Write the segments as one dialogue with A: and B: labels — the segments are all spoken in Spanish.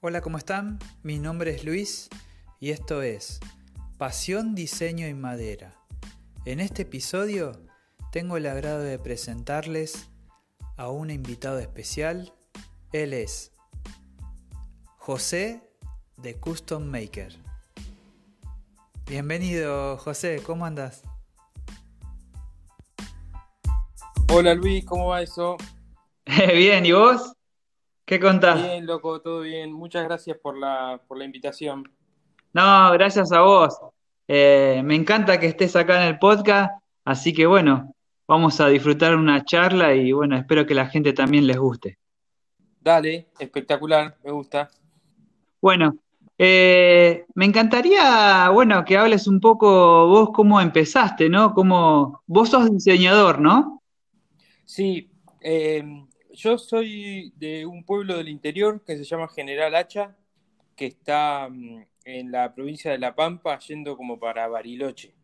A: Hola, ¿cómo están? Mi nombre es Luis y esto es Pasión, Diseño y Madera. En este episodio tengo el agrado de presentarles a un invitado especial. Él es José de Custom Maker. Bienvenido, José, ¿cómo andas?
B: Hola Luis, ¿cómo va eso?
A: Bien, ¿y vos? ¿Qué contás?
B: Bien, loco, todo bien. Muchas gracias por la, por la invitación.
A: No, gracias a vos. Eh, me encanta que estés acá en el podcast, así que bueno, vamos a disfrutar una charla y bueno, espero que la gente también les guste.
B: Dale, espectacular, me gusta.
A: Bueno, eh, me encantaría, bueno, que hables un poco vos cómo empezaste, ¿no? Cómo, vos sos diseñador, ¿no?
B: Sí, eh, yo soy de un pueblo del interior que se llama General Hacha, que está mm, en la provincia de La Pampa, yendo como para Bariloche.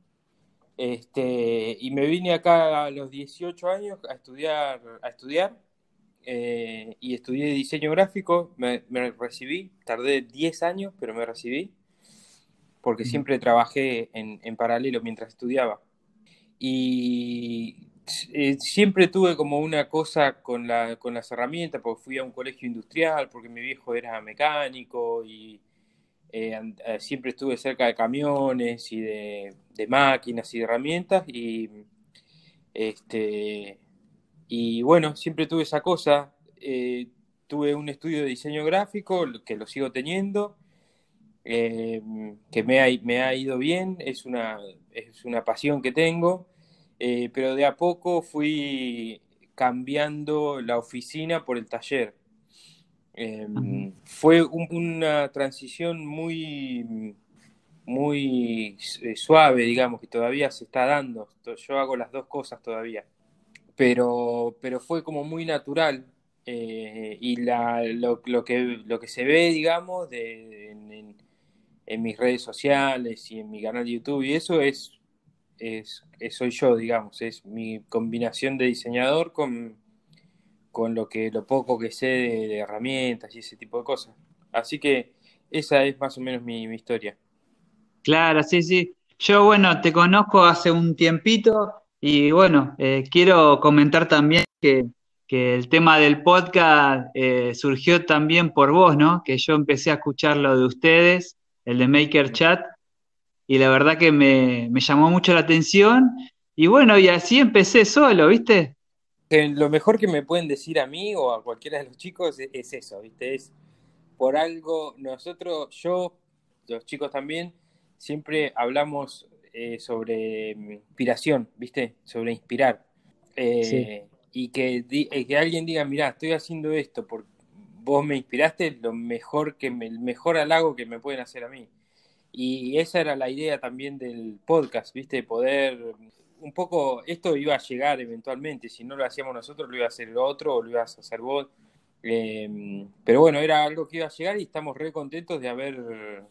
B: Este, y me vine acá a los 18 años a estudiar, a estudiar eh, y estudié diseño gráfico, me, me, recibí, tardé 10 años, pero me recibí, porque siempre trabajé en, en paralelo mientras estudiaba. Y eh, siempre tuve como una cosa con, la, con las herramientas, porque fui a un colegio industrial, porque mi viejo era mecánico y eh, eh, siempre estuve cerca de camiones y de, máquinas y de herramientas y este y bueno, siempre tuve esa cosa. Eh, tuve un estudio de diseño gráfico, que lo sigo teniendo, que me ha, me ha, ido bien, es una, es una pasión que tengo, eh, pero de a poco fui cambiando la oficina por el taller. fue un, una transición muy, muy suave, digamos, que todavía se está dando. Yo hago las dos cosas todavía pero, pero fue como muy natural. Eh, y la, lo, lo, que, lo que se ve, digamos, de, en, en, mis redes sociales y en mi canal de YouTube, y eso es, es, es soy yo, digamos, es mi combinación de diseñador con, con lo, que, lo poco que sé de, herramientas y ese tipo de cosas. Así que esa es más o menos mi, historia.
A: Claro, sí, sí. Yo, bueno, te conozco hace un tiempito y bueno, eh, quiero comentar también que, que, el tema del podcast eh, surgió también por vos, ¿no? Que yo empecé a escuchar lo de ustedes, el de Maker Chat, y la verdad que me, me llamó mucho la atención. Y bueno, y así empecé solo, ¿viste?
B: Lo mejor que me pueden decir a mí o a cualquiera de los chicos es, es eso, ¿viste? Es por algo, nosotros, yo, los chicos también, siempre hablamos eh, sobre inspiración, ¿viste? Sobre inspirar. Eh, sí. Y que, eh, que, alguien diga, mira, estoy haciendo esto porque vos me inspiraste, lo mejor que me, el mejor halago que me pueden hacer a mí. Y esa era la idea también del podcast, ¿viste? Poder un poco, esto iba a llegar eventualmente, si no lo hacíamos nosotros, lo iba a hacer el otro o lo ibas a hacer vos. Eh, pero bueno, era algo que iba a llegar y estamos re contentos de haber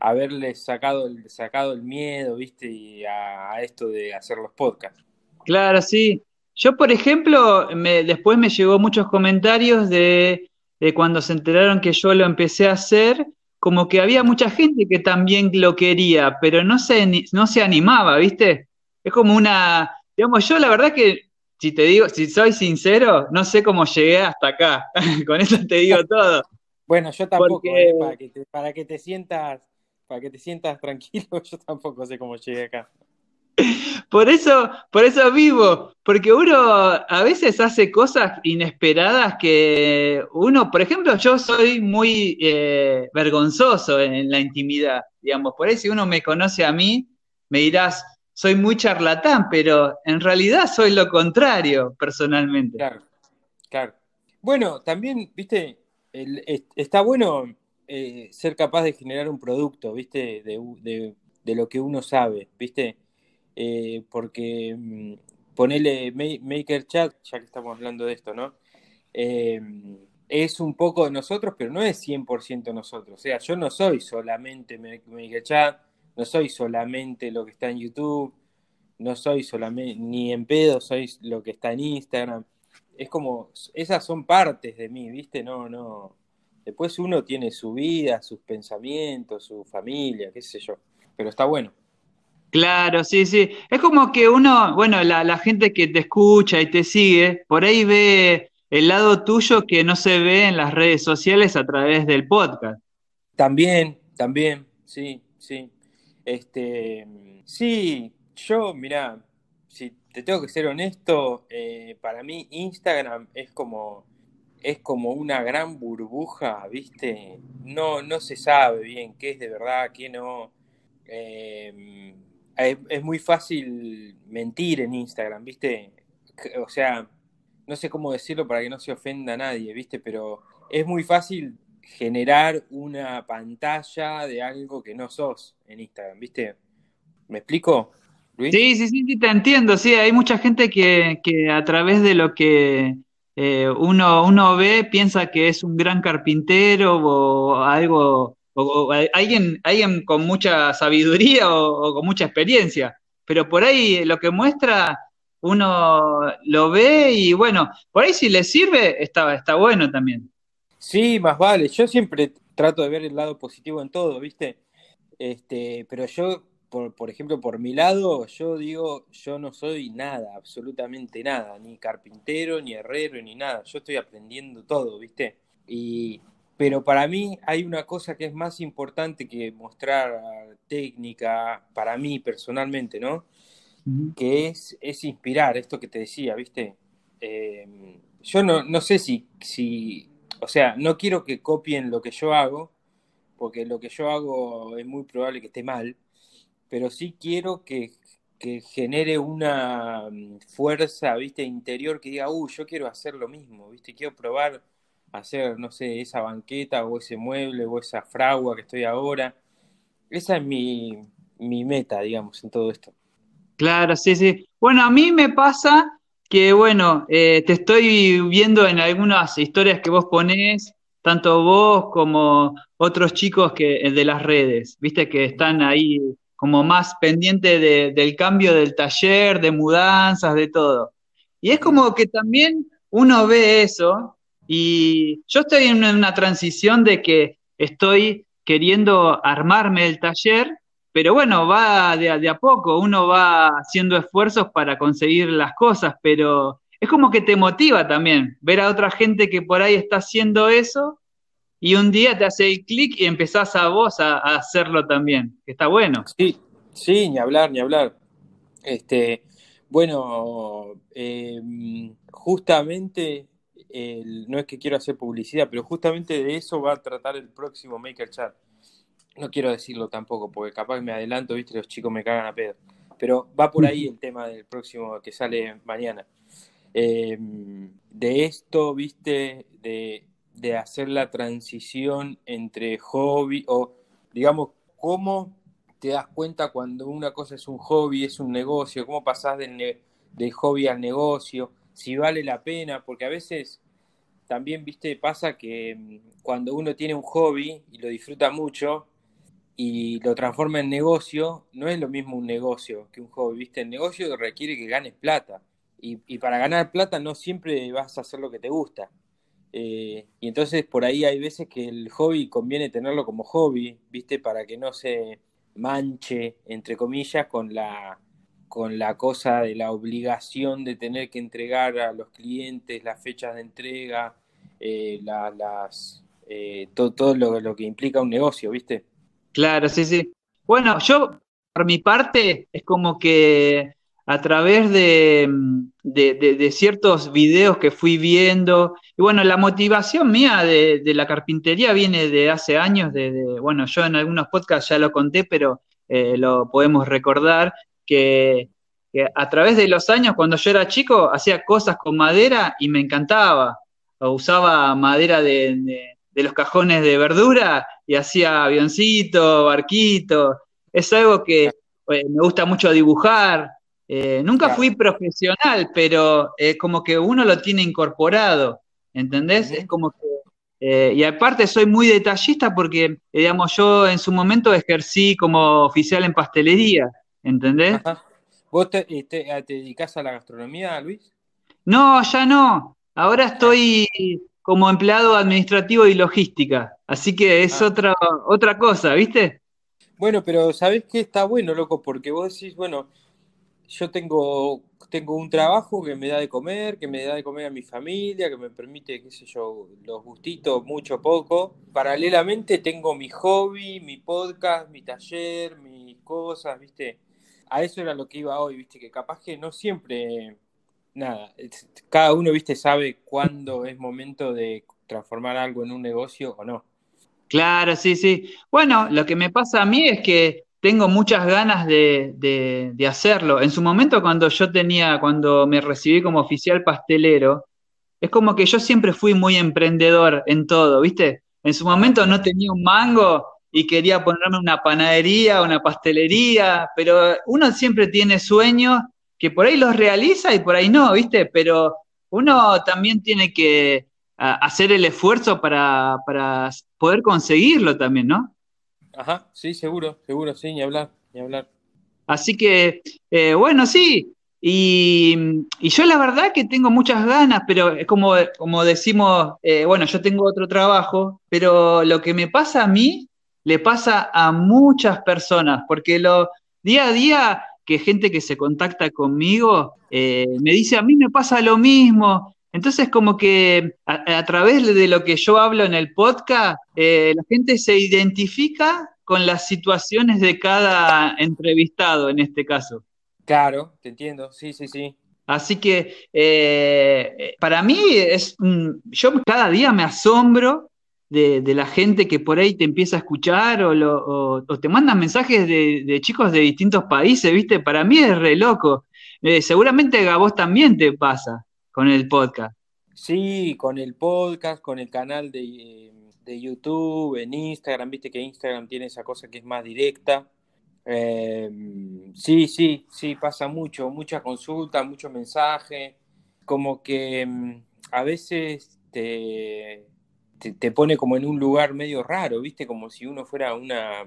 B: haberle sacado el, sacado el miedo, ¿viste? Y a, a, esto de hacer los podcasts.
A: Claro, sí. Yo, por ejemplo, me, después me llegó muchos comentarios de, de, cuando se enteraron que yo lo empecé a hacer, como que había mucha gente que también lo quería, pero no se, no se animaba, ¿viste? Es como una, digamos, yo la verdad que, si te digo, si soy sincero, no sé cómo llegué hasta acá. Con eso te digo todo.
B: Bueno, yo tampoco, Porque... eh, para, que te, para que te sientas para que te sientas tranquilo, yo tampoco sé cómo llegué acá.
A: Por eso, por eso vivo, porque uno a veces hace cosas inesperadas que uno, por ejemplo, yo soy muy eh, vergonzoso en, la intimidad, digamos, por eso si uno me conoce a mí, me dirás, soy muy charlatán, pero en realidad soy lo contrario, personalmente.
B: Claro, claro. Bueno, también, viste, está bueno eh, ser capaz de generar un producto, ¿viste? De lo que uno sabe, ¿viste? Eh, porque mmm, ponele Maker Chat, ya que estamos hablando de esto, ¿no? Eh, es un poco de nosotros, pero no es 100% nosotros. O sea, yo no soy solamente Maker Chat, no soy solamente lo que está en YouTube, no soy solamente ni en pedo, soy lo que está en Instagram. Es como, esas son partes de mí, ¿viste? No, no Después uno tiene su vida, sus pensamientos, su familia, qué sé yo. Pero está bueno.
A: Claro, sí, sí. Es como que uno, bueno, la, gente que te escucha y te sigue, por ahí ve el lado tuyo que no se ve en las redes sociales a través del podcast.
B: También, también, sí, sí. Este, sí, yo, mira, si te tengo que ser honesto, eh, para mí Instagram es como es como una gran burbuja, ¿viste? No, no se sabe bien qué es de verdad, qué no. Eh, es, muy fácil mentir en Instagram, ¿viste? O sea, no sé cómo decirlo para que no se ofenda a nadie, ¿viste? Pero es muy fácil generar una pantalla de algo que no sos en Instagram, ¿viste? ¿Me explico?
A: Luis? Sí, sí, sí, te entiendo. Sí, hay mucha gente que, que a través de lo que eh, uno, uno ve, piensa que es un gran carpintero o algo, o, alguien, alguien con mucha sabiduría o, con mucha experiencia, pero por ahí lo que muestra uno lo ve y bueno, por ahí si le sirve está, está bueno también.
B: Sí, más vale. Yo siempre trato de ver el lado positivo en todo, ¿viste? Este, pero yo por, por, ejemplo, por mi lado, yo digo, yo no soy nada, absolutamente nada, ni carpintero, ni herrero, ni nada. Yo estoy aprendiendo todo, ¿viste? Y, pero para mí hay una cosa que es más importante que mostrar técnica, para mí personalmente, ¿no? Que es, es inspirar, esto que te decía, ¿viste? Em, yo no, no sé si, si, o sea, no quiero que copien lo que yo hago, porque lo que yo hago es muy probable que esté mal, pero sí quiero que, genere una mm, fuerza, viste, interior que diga, uy, yo quiero hacer lo mismo, viste, quiero probar hacer, no sé, esa banqueta o ese mueble o esa fragua que estoy ahora. Esa es mi, meta, digamos, en todo esto.
A: Claro, sí, sí. Bueno, a mí me pasa que, bueno, eh, te estoy viendo en algunas historias que vos ponés, tanto vos como otros chicos que de las redes, viste, que están ahí como más pendiente del cambio del taller, de mudanzas, de todo. Y es como que también uno ve eso y yo estoy en una transición de que estoy queriendo armarme el taller, pero bueno, va de, a poco, uno va haciendo esfuerzos para conseguir las cosas, pero es como que te motiva también ver a otra gente que por ahí está haciendo eso y un día te hace el clic y empezás a vos a, hacerlo también, está bueno.
B: Sí, sí, ni hablar, ni hablar. Este, bueno, em, justamente, no es que quiero hacer publicidad, pero justamente de eso va a tratar el próximo Maker Chat. No quiero decirlo tampoco, porque capaz me adelanto, viste, los chicos me cagan a pedo. Pero va por ahí el tema del próximo que sale mañana. Em, de esto, viste, de de hacer la transición entre hobby o, digamos, cómo te das cuenta cuando una cosa es un hobby, es un negocio, cómo pasás del, hobby al negocio, si vale la pena, porque a veces también, viste, pasa que mm, cuando uno tiene un hobby y lo disfruta mucho y lo transforma en negocio, no es lo mismo un negocio que un hobby, viste, el negocio requiere que ganes plata y, y para ganar plata no siempre vas a hacer lo que te gusta. Eh, y entonces por ahí hay veces que el hobby conviene tenerlo como hobby, ¿viste? Para que no se manche, entre comillas, con la, con la cosa de la obligación de tener que entregar a los clientes las fechas de entrega, eh, las, eh, todo, todo lo, que implica un negocio, ¿viste?
A: Claro, sí, sí. Bueno, yo, por mi parte, es como que a través de, de, ciertos videos que fui viendo. Y bueno, la motivación mía de, la carpintería viene de hace años, de, bueno, yo en algunos podcasts ya lo conté, pero eh, lo podemos recordar, que, a través de los años, cuando yo era chico, hacía cosas con madera y me encantaba. O usaba madera de, los cajones de verdura y hacía avioncito, barquito. Es algo que eh, me gusta mucho dibujar, eh, nunca fui profesional, pero es como que uno lo tiene incorporado, ¿entendés? Es como que... Eh, y aparte soy muy detallista porque, digamos, yo en su momento ejercí como oficial en pastelería, ¿entendés?
B: ¿Vos te, te, dedicás a la gastronomía, Luis?
A: No, ya no. Ahora estoy como empleado administrativo y logística. Así que es
B: Ah.
A: otra, otra cosa, ¿viste?
B: Bueno, pero ¿sabés qué está bueno, loco? Porque vos decís, bueno, yo tengo, tengo un trabajo que me da de comer, que me da de comer a mi familia, que me permite, qué sé yo, los gustitos, mucho, poco. Paralelamente tengo mi hobby, mi podcast, mi taller, mis cosas, ¿viste? A eso era lo que iba hoy, ¿viste? Que capaz que no siempre, nada, cada uno, ¿viste? Sabe cuándo es momento de transformar algo en un negocio o no.
A: Claro, sí, sí. Bueno, lo que me pasa a mí es que tengo muchas ganas de, de- de hacerlo. En su momento, cuando yo tenía, cuando me recibí como oficial pastelero, es como que yo siempre fui muy emprendedor en todo, ¿viste? En su momento no tenía un mango y quería ponerme una panadería, una pastelería, pero uno siempre tiene sueños que por ahí los realiza y por ahí no, ¿viste? Pero uno también tiene que hacer el esfuerzo para, para poder conseguirlo también, ¿no?
B: Ajá, sí, seguro, seguro, sí, ni hablar, ni hablar.
A: Así que, eh, bueno, sí. Y, y yo la verdad que tengo muchas ganas, pero es como, como decimos, eh, bueno, yo tengo otro trabajo, pero lo que me pasa a mí le pasa a muchas personas, porque lo día a día que gente que se contacta conmigo eh, me dice, a mí me pasa lo mismo. Entonces, como que a, a través de lo que yo hablo en el podcast, eh, la gente se identifica con las situaciones de cada entrevistado en este caso.
B: Claro, te entiendo, sí, sí, sí.
A: Así que eh, para mí es, yo cada día me asombro de, la gente que por ahí te empieza a escuchar o, te mandan mensajes de, chicos de distintos países, ¿viste? Para mí es re loco. Eh, seguramente a vos también te pasa con el podcast.
B: Sí, con el podcast, con el canal de, de YouTube, en Instagram, viste que Instagram tiene esa cosa que es más directa. Eh, sí, sí, sí, pasa mucho, mucha consulta, mucho mensaje, como que mm, a veces te, te, pone como en un lugar medio raro, viste, como si uno fuera una,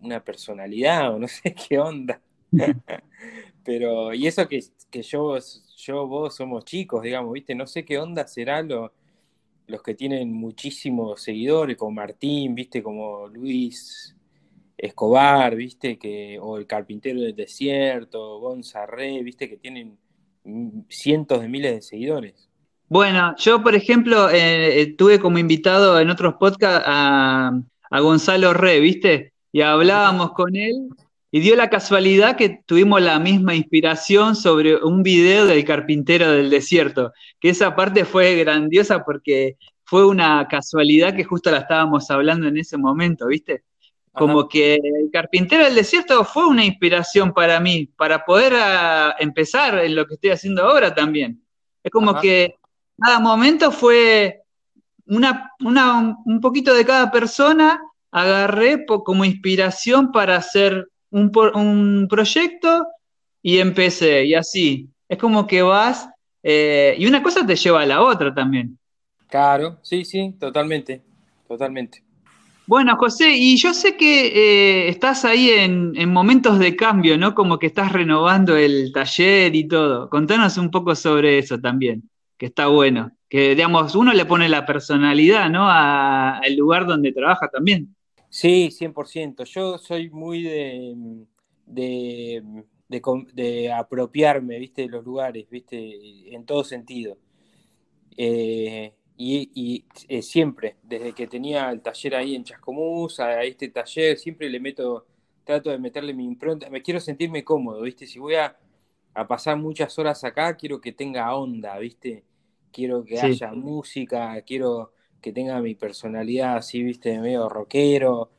B: una personalidad o no sé qué onda. Pero, y eso que, que yo, yo, vos somos chicos, digamos, ¿viste? No sé qué onda será lo, los que tienen muchísimos seguidores, como Martín, ¿viste? Como Luis Escobar, ¿viste? Que, o el Carpintero del Desierto, Gonzarre, ¿viste? Que tienen cientos de miles de seguidores.
A: Bueno, yo por ejemplo eh, eh, tuve como invitado en otros podcasts a, a Gonzalo Re, ¿viste? Y hablábamos con él y dio la casualidad que tuvimos la misma inspiración sobre un video del carpintero del desierto, que esa parte fue grandiosa porque fue una casualidad que justo la estábamos hablando en ese momento, ¿viste? Como
B: Ajá.
A: que el carpintero del desierto fue una inspiración para mí, para poder ah, empezar en lo que estoy haciendo ahora también. Es como
B: Ajá.
A: que cada momento fue una, una- un poquito de cada persona, agarré po- como inspiración para hacer un, un proyecto y empecé, y así. Es como que vas, eh, y una cosa te lleva a la otra también.
B: Claro, sí, sí, totalmente, totalmente.
A: Bueno, José, y yo sé que eh, estás ahí en, en momentos de cambio, ¿no? Como que estás renovando el taller y todo. Contanos un poco sobre eso también, que está bueno. Que, digamos, uno le pone la personalidad, ¿no? A- al lugar donde trabaja también.
B: Sí, 100%. Yo soy muy de, de, de com- de apropiarme, ¿viste? De los lugares, ¿viste? En todo sentido. Eh, y y, eh, siempre, desde que tenía el taller ahí en Chascomús, a este taller, siempre le meto, trato de meterle mi impronta. Me quiero sentirme cómodo, ¿viste? Si voy a, a pasar muchas horas acá, quiero que tenga onda, ¿viste? Quiero que
A: Sí.
B: haya música, quiero que tenga mi personalidad así, ¿viste? Medio rockero.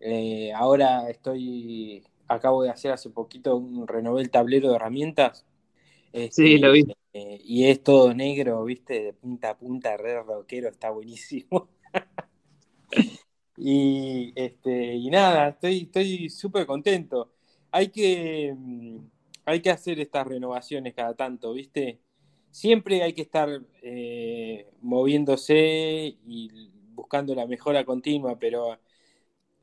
B: Eh, ahora estoy, acabo de hacer hace poquito un renové el tablero de herramientas.
A: Sí, lo vi.
B: Este, eh, y es todo negro, viste, de punta a punta, re rockero, está buenísimo. Y, este, y nada, estoy estoy súper contento. Hay que, mm, hay que hacer estas renovaciones cada tanto, ¿viste? Siempre hay que estar eh, moviéndose y buscando la mejora continua, pero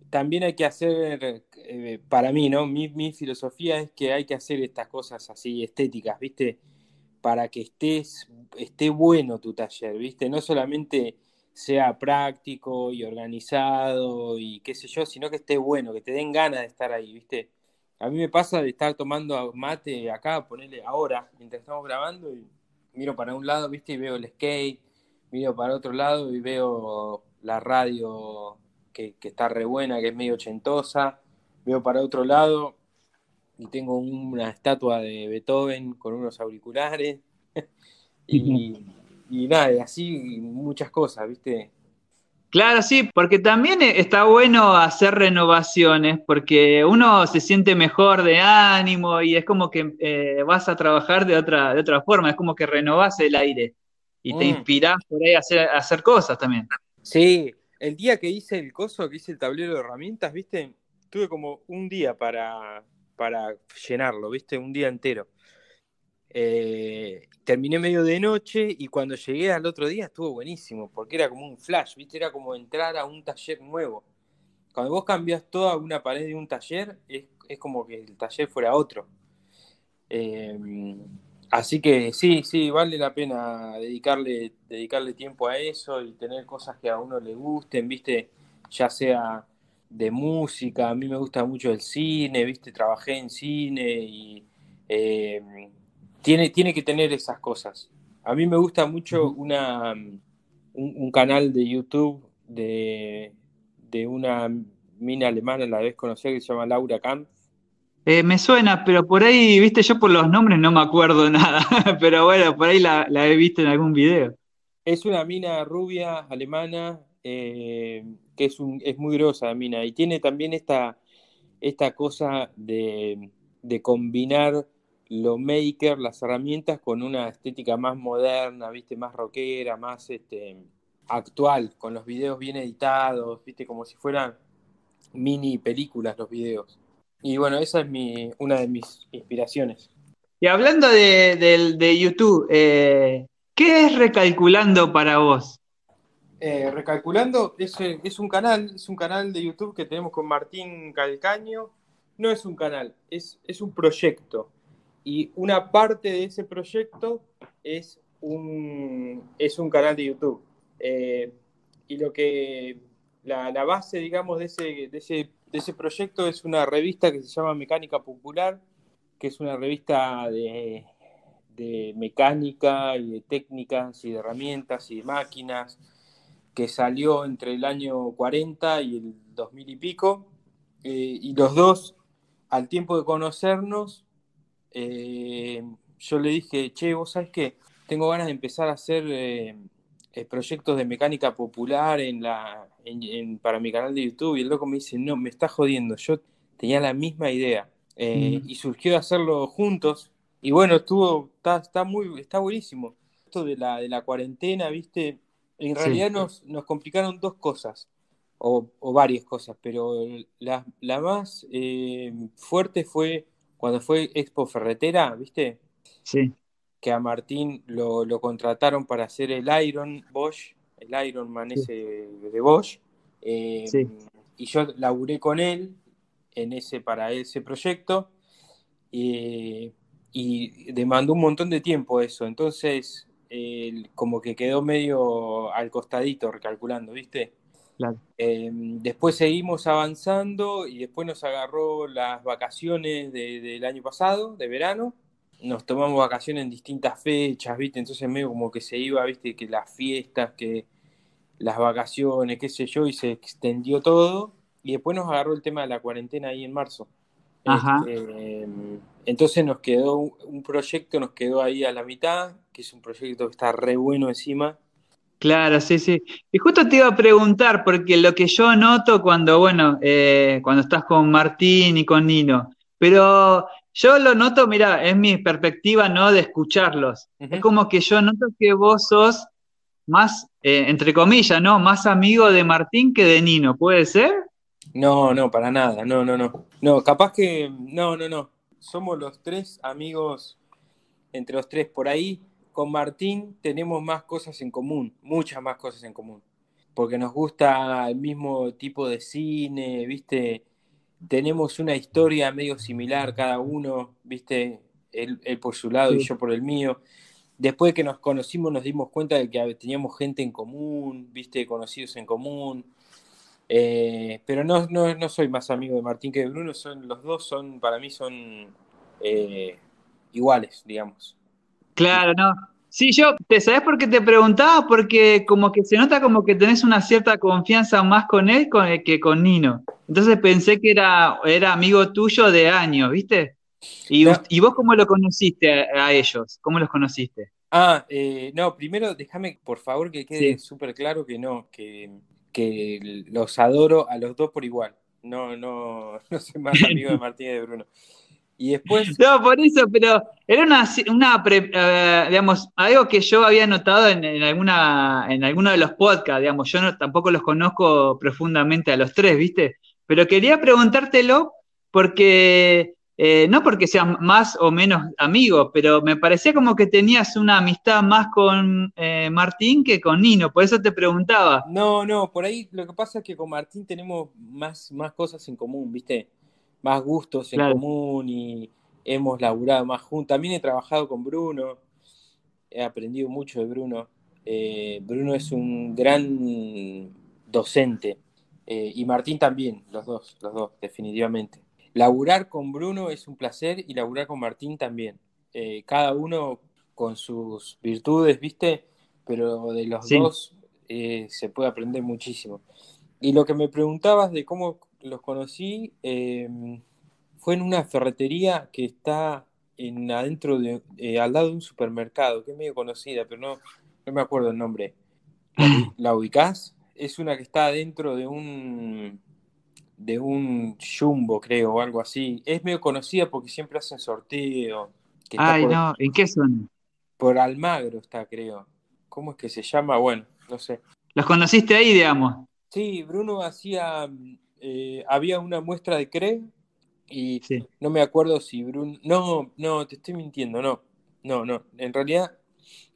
B: también hay que hacer, eh, para mí, ¿no? Mi, filosofía es que hay que hacer estas cosas así estéticas, ¿viste? Para que estés, esté bueno tu taller, ¿viste? No solamente sea práctico y organizado y qué sé yo, sino que esté bueno, que te den ganas de estar ahí, ¿viste? A mí me pasa de estar tomando mate acá, ponerle ahora, mientras estamos grabando, y miro para un lado, ¿viste? Y veo el skate, miro para otro lado y veo la radio que, que está re buena, que es medio ochentosa, veo para otro lado y tengo una estatua de Beethoven con unos auriculares. y, y nada, así muchas cosas, ¿viste?
A: Claro, sí, porque también está bueno hacer renovaciones, porque uno se siente mejor de ánimo y es como que eh, vas a trabajar de otra, de otra forma, es como que renovas el aire y te mm. inspirás por ahí a hacer, a hacer cosas también.
B: Sí, el día que hice el coso, que hice el tablero de herramientas, ¿viste? Tuve como un día para, para llenarlo, ¿viste? Un día entero. Eh, terminé medio de noche y cuando llegué al otro día estuvo buenísimo, porque era como un flash, ¿viste? Era como entrar a un taller nuevo. Cuando vos cambias toda una pared de un taller, es, como que el taller fuera otro. Em, así que sí, sí, vale la pena dedicarle, dedicarle tiempo a eso y tener cosas que a uno le gusten, ¿viste? Ya sea de música, a mí me gusta mucho el cine, ¿viste? Trabajé en cine y... Em, tiene, tiene que tener esas cosas. A mí me gusta mucho una, un, canal de YouTube de, una mina alemana, la vez conocida, que se llama Laura Kamp.
A: Eh, me suena, pero por ahí, viste, yo por los nombres no me acuerdo nada, pero bueno, por ahí la, he visto en algún video.
B: Es una mina rubia alemana, eh, que es, un, es muy grosa la mina, y tiene también esta, esta cosa de, de combinar lo maker, las herramientas con una estética más moderna, viste, más rockera, más este, actual, con los videos bien editados, viste, como si fueran mini películas los videos. Y bueno, esa es mi, una de mis inspiraciones.
A: Y hablando de, YouTube, eh, ¿qué es Recalculando para vos?
B: Eh, recalculando es, es, un canal, es un canal de YouTube que tenemos con Martín Calcaño. No es un canal, es, es un proyecto y una parte de ese proyecto es un, es un canal de YouTube. Eh, y lo que la, base, digamos, de ese, de, ese, de ese proyecto es una revista que se llama Mecánica Popular, que es una revista de, de mecánica y de técnicas y de herramientas y de máquinas que salió entre el año 40 y el 2000 y pico. Eh, y los dos, al tiempo de conocernos, eh, yo le dije, che, vos sabés que tengo ganas de empezar a hacer eh, eh, proyectos de mecánica popular en la, para mi canal de YouTube. Y el loco me dice, no, me está jodiendo. Yo tenía la misma idea. Y surgió de hacerlo juntos. Y bueno, estuvo, está, está, muy, está buenísimo. Esto de la, de la cuarentena, viste, en realidad nos, nos complicaron dos cosas. O, varias cosas, pero la, la más fuerte fue cuando fue Expo Ferretera, ¿viste?
A: Sí.
B: Que a Martín lo, contrataron para hacer el Iron Bosch, el Iron Man ese de Bosch. Eh, sí. Y yo laburé con él en ese, para ese proyecto y demandó un montón de tiempo eso. Entonces, como que quedó medio al costadito recalculando, ¿viste? Em, después seguimos avanzando y después nos agarró las vacaciones del año pasado, de verano. Nos tomamos vacaciones en distintas fechas, ¿viste? Entonces medio como que se iba, ¿viste? Que las fiestas, que las vacaciones, qué sé yo, y se extendió todo. Y después nos agarró el tema de la cuarentena ahí en marzo. Este, em, entonces nos quedó un proyecto, nos quedó ahí a la mitad, que es un proyecto que está re bueno encima
A: Claro, sí, sí. Y justo te iba a preguntar, porque lo que yo noto cuando, bueno, eh, cuando estás con Martín y con Nino, pero yo lo noto, mira, es mi perspectiva, ¿no? De escucharlos. Es como que yo noto que vos sos más, eh, entre comillas, ¿no? Más amigo de Martín que de Nino, ¿puede ser?
B: No, no, para nada, no, no, no. No, capaz que, no, no, no. Somos los tres amigos, entre los tres por ahí con Martín tenemos más cosas en común, muchas más cosas en común, porque nos gusta el mismo tipo de cine, ¿viste? Tenemos una historia medio similar cada uno, ¿viste? Él, por su lado y yo por el mío. después de que nos conocimos nos dimos cuenta de que teníamos gente en común, viste, conocidos en común. Eh, pero no, no, no, soy más amigo de Martín que de Bruno, son, los dos son, para mí son eh, iguales, digamos.
A: Claro, no. Sí, yo, ¿te sabes por qué te preguntaba? Porque como que se nota como que tenés una cierta confianza más con él que con Nino. Entonces pensé que era, era amigo tuyo de años, ¿viste? ¿Y, vos cómo lo conociste a, ellos? ¿Cómo los conociste?
B: Ah, eh, no, primero déjame por favor que quede súper claro que no, que, que los adoro a los dos por igual. No, no, no soy más amigo de Martín y de Bruno. Y después.
A: No, por eso, pero era una, una eh, digamos, algo que yo había notado en, alguna, en alguno de los podcasts, digamos, yo no, tampoco los conozco profundamente a los tres, ¿viste? Pero quería preguntártelo porque, eh, no porque sean más o menos amigos, pero me parecía como que tenías una amistad más con eh, Martín que con Nino, por eso te preguntaba.
B: No, no, por ahí lo que pasa es que con Martín tenemos más, más cosas en común, ¿viste? Más gustos en común y hemos laburado más juntos. También he trabajado con Bruno, he aprendido mucho de Bruno. Eh, Bruno es un gran docente eh, y Martín también, los dos, los dos, definitivamente. Laburar con Bruno es un placer y laburar con Martín también. Eh, cada uno con sus virtudes, ¿viste? Pero de los dos se puede aprender muchísimo. Y lo que me preguntabas de cómo los conocí, em, fue en una ferretería que está en, adentro de, eh, al lado de un supermercado, que es medio conocida, pero no, no me acuerdo el nombre. ¿La, ubicás? Es una que está dentro de un de un jumbo, creo, o algo así. Es medio conocida porque siempre hacen sorteo.
A: Ay, no, ¿en qué zona?
B: Por Almagro está, creo. ¿Cómo es que se llama? Bueno, no sé.
A: ¿Los conociste ahí, digamos?
B: Sí, Bruno hacía eh, había una muestra de CRE y no me acuerdo si Bruno... No, no, te estoy mintiendo, no. No, no. En realidad,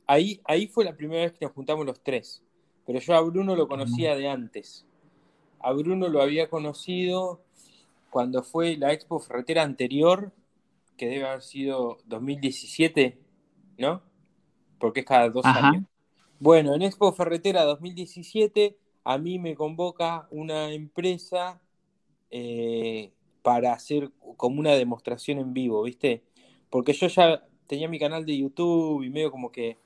B: ahí, ahí fue la primera vez que nos juntamos los tres. Pero yo a Bruno lo conocía de antes. A Bruno lo había conocido cuando fue la expo ferretera anterior, que debe haber sido 2017, ¿no? Porque es cada dos años. Bueno, en Expo Ferretera 2017 a mí me convoca una empresa eh, para hacer como una demostración en vivo, ¿viste? Porque yo ya tenía mi canal de YouTube y medio como que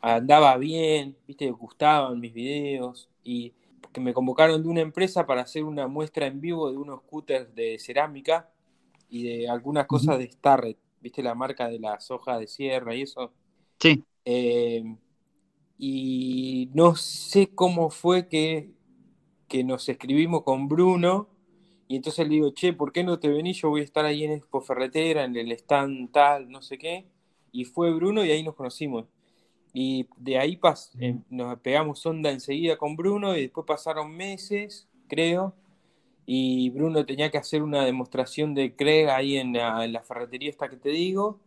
B: andaba bien, ¿viste? Gustaban mis videos y que me convocaron de una empresa para hacer una muestra en vivo de unos scooters de cerámica y de algunas cosas de Starret, ¿viste? La marca de las hojas de sierra y eso.
A: Sí.
B: Eh, y no sé cómo fue que, que nos escribimos con Bruno y entonces le digo, che, ¿por qué no te venís? Yo voy a estar ahí en Expo Ferretera, en el stand tal, no sé qué. Y fue Bruno y ahí nos conocimos. Y de ahí pas eh, nos pegamos onda enseguida con Bruno y después pasaron meses, creo. Y Bruno tenía que hacer una demostración de Craig ahí en la, en la ferretería esta que te digo.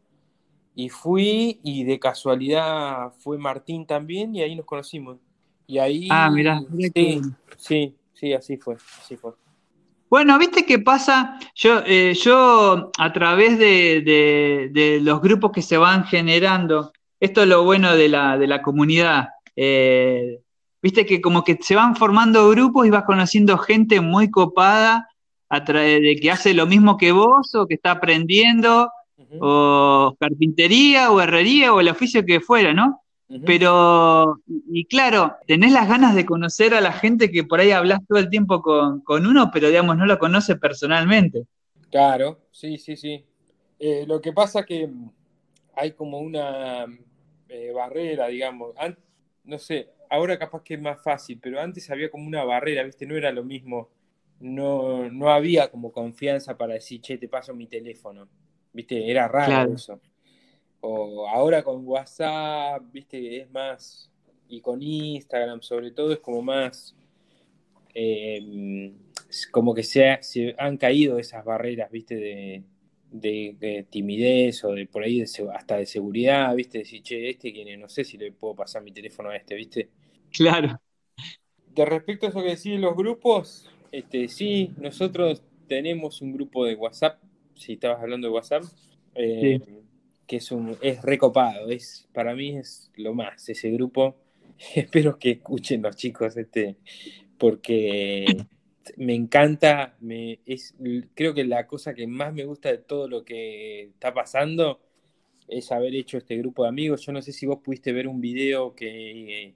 B: Y fui y de casualidad fue Martín también y ahí nos conocimos. Y ahí...
A: Ah, mira.
B: Sí, sí, sí, así fue, así fue.
A: Bueno, ¿viste qué pasa? Yo, eh, yo a través de, los grupos que se van generando, esto es lo bueno de la, de la comunidad, eh, viste que como que se van formando grupos y vas conociendo gente muy copada a de que hace lo mismo que vos o que está aprendiendo o carpintería, o herrería, o el oficio que fuera, ¿no? Pero, y claro, tenés las ganas de conocer a la gente que por ahí hablas todo el tiempo con, uno, pero digamos, no lo conoce personalmente.
B: Claro, sí, sí, sí. Eh, lo que pasa que hay como una eh, barrera, digamos. no sé, ahora capaz que es más fácil, pero antes había como una barrera, ¿viste? No era lo mismo. No, no había como confianza para decir, che, te paso mi teléfono. ¿Viste? Era raro eso. O ahora con WhatsApp, ¿viste? Es más, y con Instagram sobre todo, es como más, em, como que se, se, han caído esas barreras, ¿viste? De, de, timidez o de por ahí hasta de seguridad, ¿viste? Decir, che, este quién no sé si le puedo pasar mi teléfono a este, ¿viste?
A: Claro.
B: De respecto a eso que decís los grupos, este, sí, nosotros tenemos un grupo de WhatsApp si estabas hablando de WhatsApp. Eh, que es un es recopado, es para mí es lo más ese grupo. Espero que escuchen los chicos este porque me encanta, me, es, creo que la cosa que más me gusta de todo lo que está pasando es haber hecho este grupo de amigos. Yo no sé si vos pudiste ver un video que,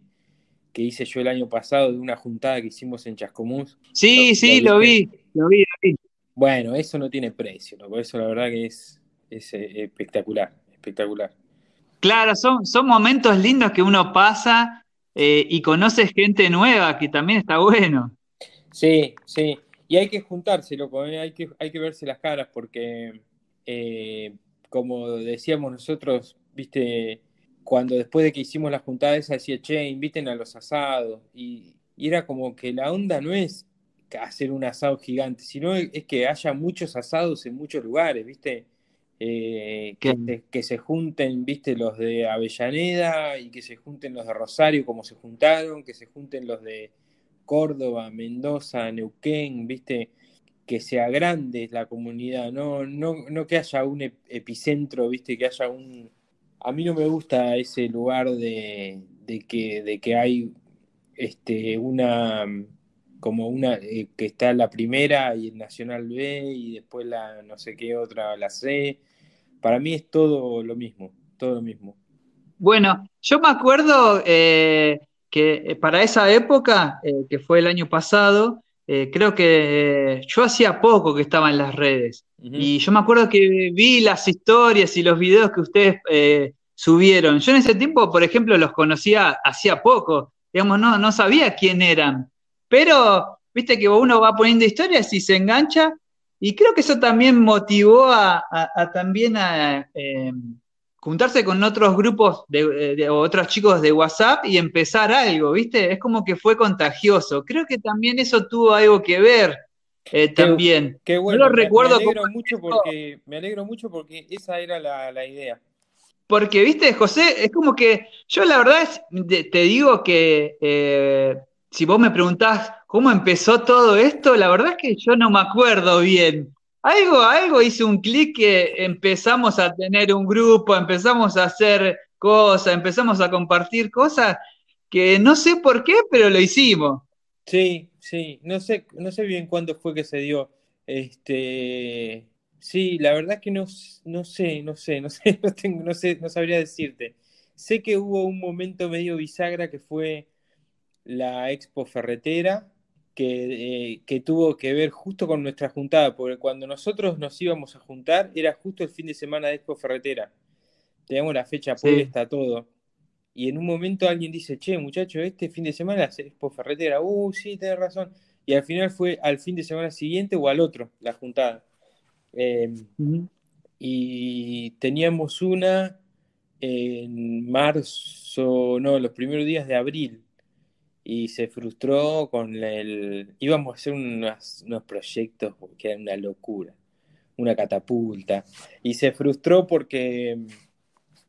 B: que hice yo el año pasado de una juntada que hicimos en Chascomús.
A: Sí, sí, lo, vi, lo vi, lo vi.
B: Bueno, eso no tiene precio, por eso la verdad que es, es eh, espectacular, espectacular.
A: Claro, son, son momentos lindos que uno pasa eh, y conoces gente nueva, que también está bueno.
B: Sí, sí. Y hay que juntarse, loco, ¿eh? hay, que, hay que verse las caras porque, como decíamos nosotros, viste, cuando después de que hicimos la juntada esa decía, che, inviten a los asados. Y, y era como que la onda no es hacer un asado gigante, sino es que haya muchos asados en muchos lugares, ¿viste? Eh, que, se junten, ¿viste? Los de Avellaneda y que se junten los de Rosario como se juntaron, que se junten los de Córdoba, Mendoza, Neuquén, ¿viste? Que sea grande la comunidad, no, no, que haya un epicentro, ¿viste? Que haya un... A mí no me gusta ese lugar de, que, de que hay este, una como una eh, que está la primera y el Nacional B y después la no sé qué otra, la C. Para mí es todo lo mismo, todo lo mismo.
A: Bueno, yo me acuerdo eh, que eh, para esa época, que fue el año pasado, creo que yo hacía poco que estaba en las redes. Y yo me acuerdo que vi las historias y los videos que ustedes subieron. Yo en ese tiempo, por ejemplo, los conocía hacía poco. Digamos, no, no sabía quién eran. Pero, viste que uno va poniendo historias y se engancha, y creo que eso también motivó a, también a eh, juntarse con otros grupos de, otros chicos de WhatsApp y empezar algo, ¿viste? Es como que fue contagioso. Creo que también eso tuvo algo que ver eh, también.
B: Qué bueno, no lo recuerdo me alegro, mucho porque, me alegro mucho porque esa era la, idea.
A: Porque, viste, José, es como que yo la verdad te digo que eh, si vos me preguntás cómo empezó todo esto, la verdad es que yo no me acuerdo bien. Algo, algo hice un clic que empezamos a tener un grupo, empezamos a hacer cosas, empezamos a compartir cosas que no sé por qué, pero lo hicimos.
B: Sí, sí, no sé, no sé bien cuándo fue que se dio. Este, sí, la verdad que no, no sé, no sé, no sé, no sé, no sabría decirte. Sé que hubo un momento medio bisagra que fue la Expo Ferretera, que, eh, tuvo que ver justo con nuestra juntada, porque cuando nosotros nos íbamos a juntar era justo el fin de semana de Expo Ferretera. Teníamos la fecha puesta, todo. Y en un momento alguien dice, che, muchacho, este fin de semana es Expo Ferretera. Uh, sí, tenés razón. Y al final fue al fin de semana siguiente o al otro, la juntada. Em, y teníamos una en marzo, no, los primeros días de abril y se frustró con el... Íbamos a hacer unos, proyectos que eran una locura, una catapulta, y se frustró porque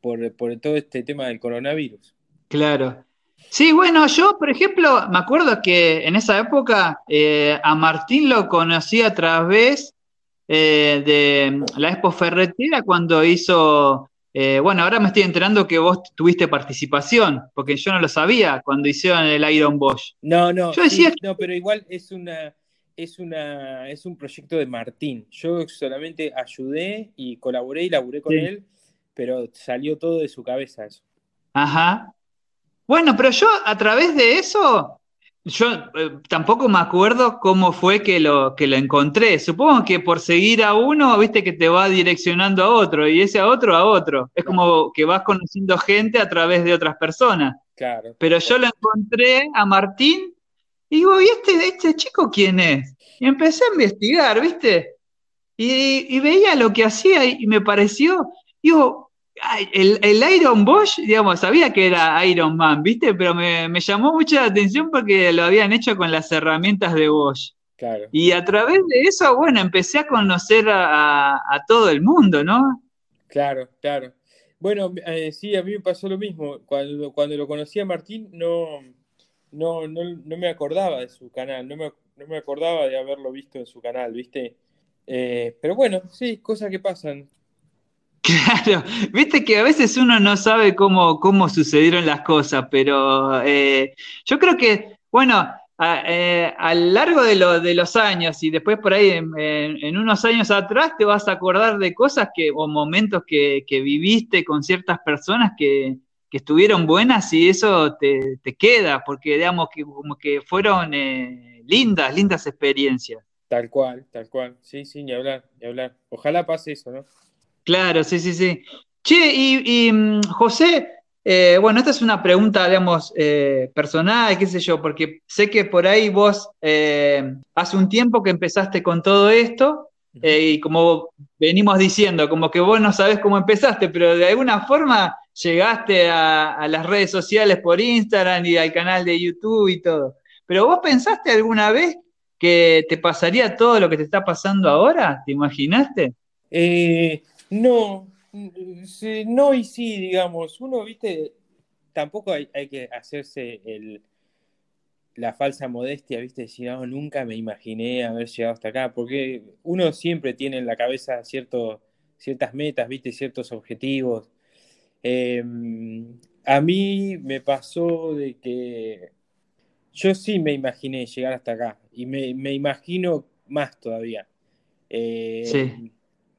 B: por, todo este tema del coronavirus.
A: Claro. Sí, bueno, yo, por ejemplo, me acuerdo que en esa época eh, a Martín lo conocí a través eh, de la Expo Ferretera cuando hizo eh, bueno, ahora me estoy enterando que vos tuviste participación, porque yo no lo sabía cuando hicieron el Iron Bosch.
B: No, no, yo decía no, pero igual es una, es una, es un proyecto de Martín. Yo solamente ayudé y colaboré y laburé con él, pero salió todo de su cabeza eso.
A: Ajá. Bueno, pero yo a través de eso yo eh, tampoco me acuerdo cómo fue que lo, que lo encontré. Supongo que por seguir a uno, viste que te va direccionando a otro, y ese a otro a otro. Es como que vas conociendo gente a través de otras personas.
B: Claro.
A: Pero yo lo encontré a Martín y digo, ¿y este, este chico quién es? Y empecé a investigar, ¿viste? Y, y veía lo que hacía y, y me pareció, digo, el, el, Iron Bosch, digamos, sabía que era Iron Man, ¿viste? Pero me, llamó mucha atención porque lo habían hecho con las herramientas de Bosch.
B: Claro.
A: Y a través de eso, bueno, empecé a conocer a, todo el mundo, ¿no?
B: Claro, claro. Bueno, eh, sí, a mí me pasó lo mismo. Cuando, cuando lo conocí a Martín, no, no, no, me acordaba de su canal, no me, no me, acordaba de haberlo visto en su canal, ¿viste? Eh, pero bueno, sí, cosas que pasan.
A: Claro, viste que a veces uno no sabe cómo, cómo sucedieron las cosas, pero eh, yo creo que, bueno, a, eh, lo largo de, de, los años y después por ahí en, unos años atrás te vas a acordar de cosas que, o momentos que, viviste con ciertas personas que, estuvieron buenas y eso te, queda, porque digamos que como que fueron eh, lindas, lindas experiencias.
B: Tal cual, tal cual. Sí, sí, ni hablar, ni hablar. Ojalá pase eso, ¿no?
A: Claro, sí, sí, sí. Che, y, mm, José, eh, bueno, esta es una pregunta, digamos, eh, personal, qué sé yo, porque sé que por ahí vos eh, hace un tiempo que empezaste con todo esto, y como venimos diciendo, como que vos no sabés cómo empezaste, pero de alguna forma llegaste a, a las redes sociales por Instagram y al canal de YouTube y todo. Pero vos pensaste alguna vez que te pasaría todo lo que te está pasando ahora? ¿Te imaginaste?
B: Eh, no, no y sí, digamos. Uno, viste, tampoco hay, que hacerse el, la falsa modestia, viste, decir, no, nunca me imaginé haber llegado hasta acá, porque uno siempre tiene en la cabeza ciertas metas, viste, ciertos objetivos. Em, a mí me pasó de que yo sí me imaginé llegar hasta acá y me, me imagino más todavía. Eh, sí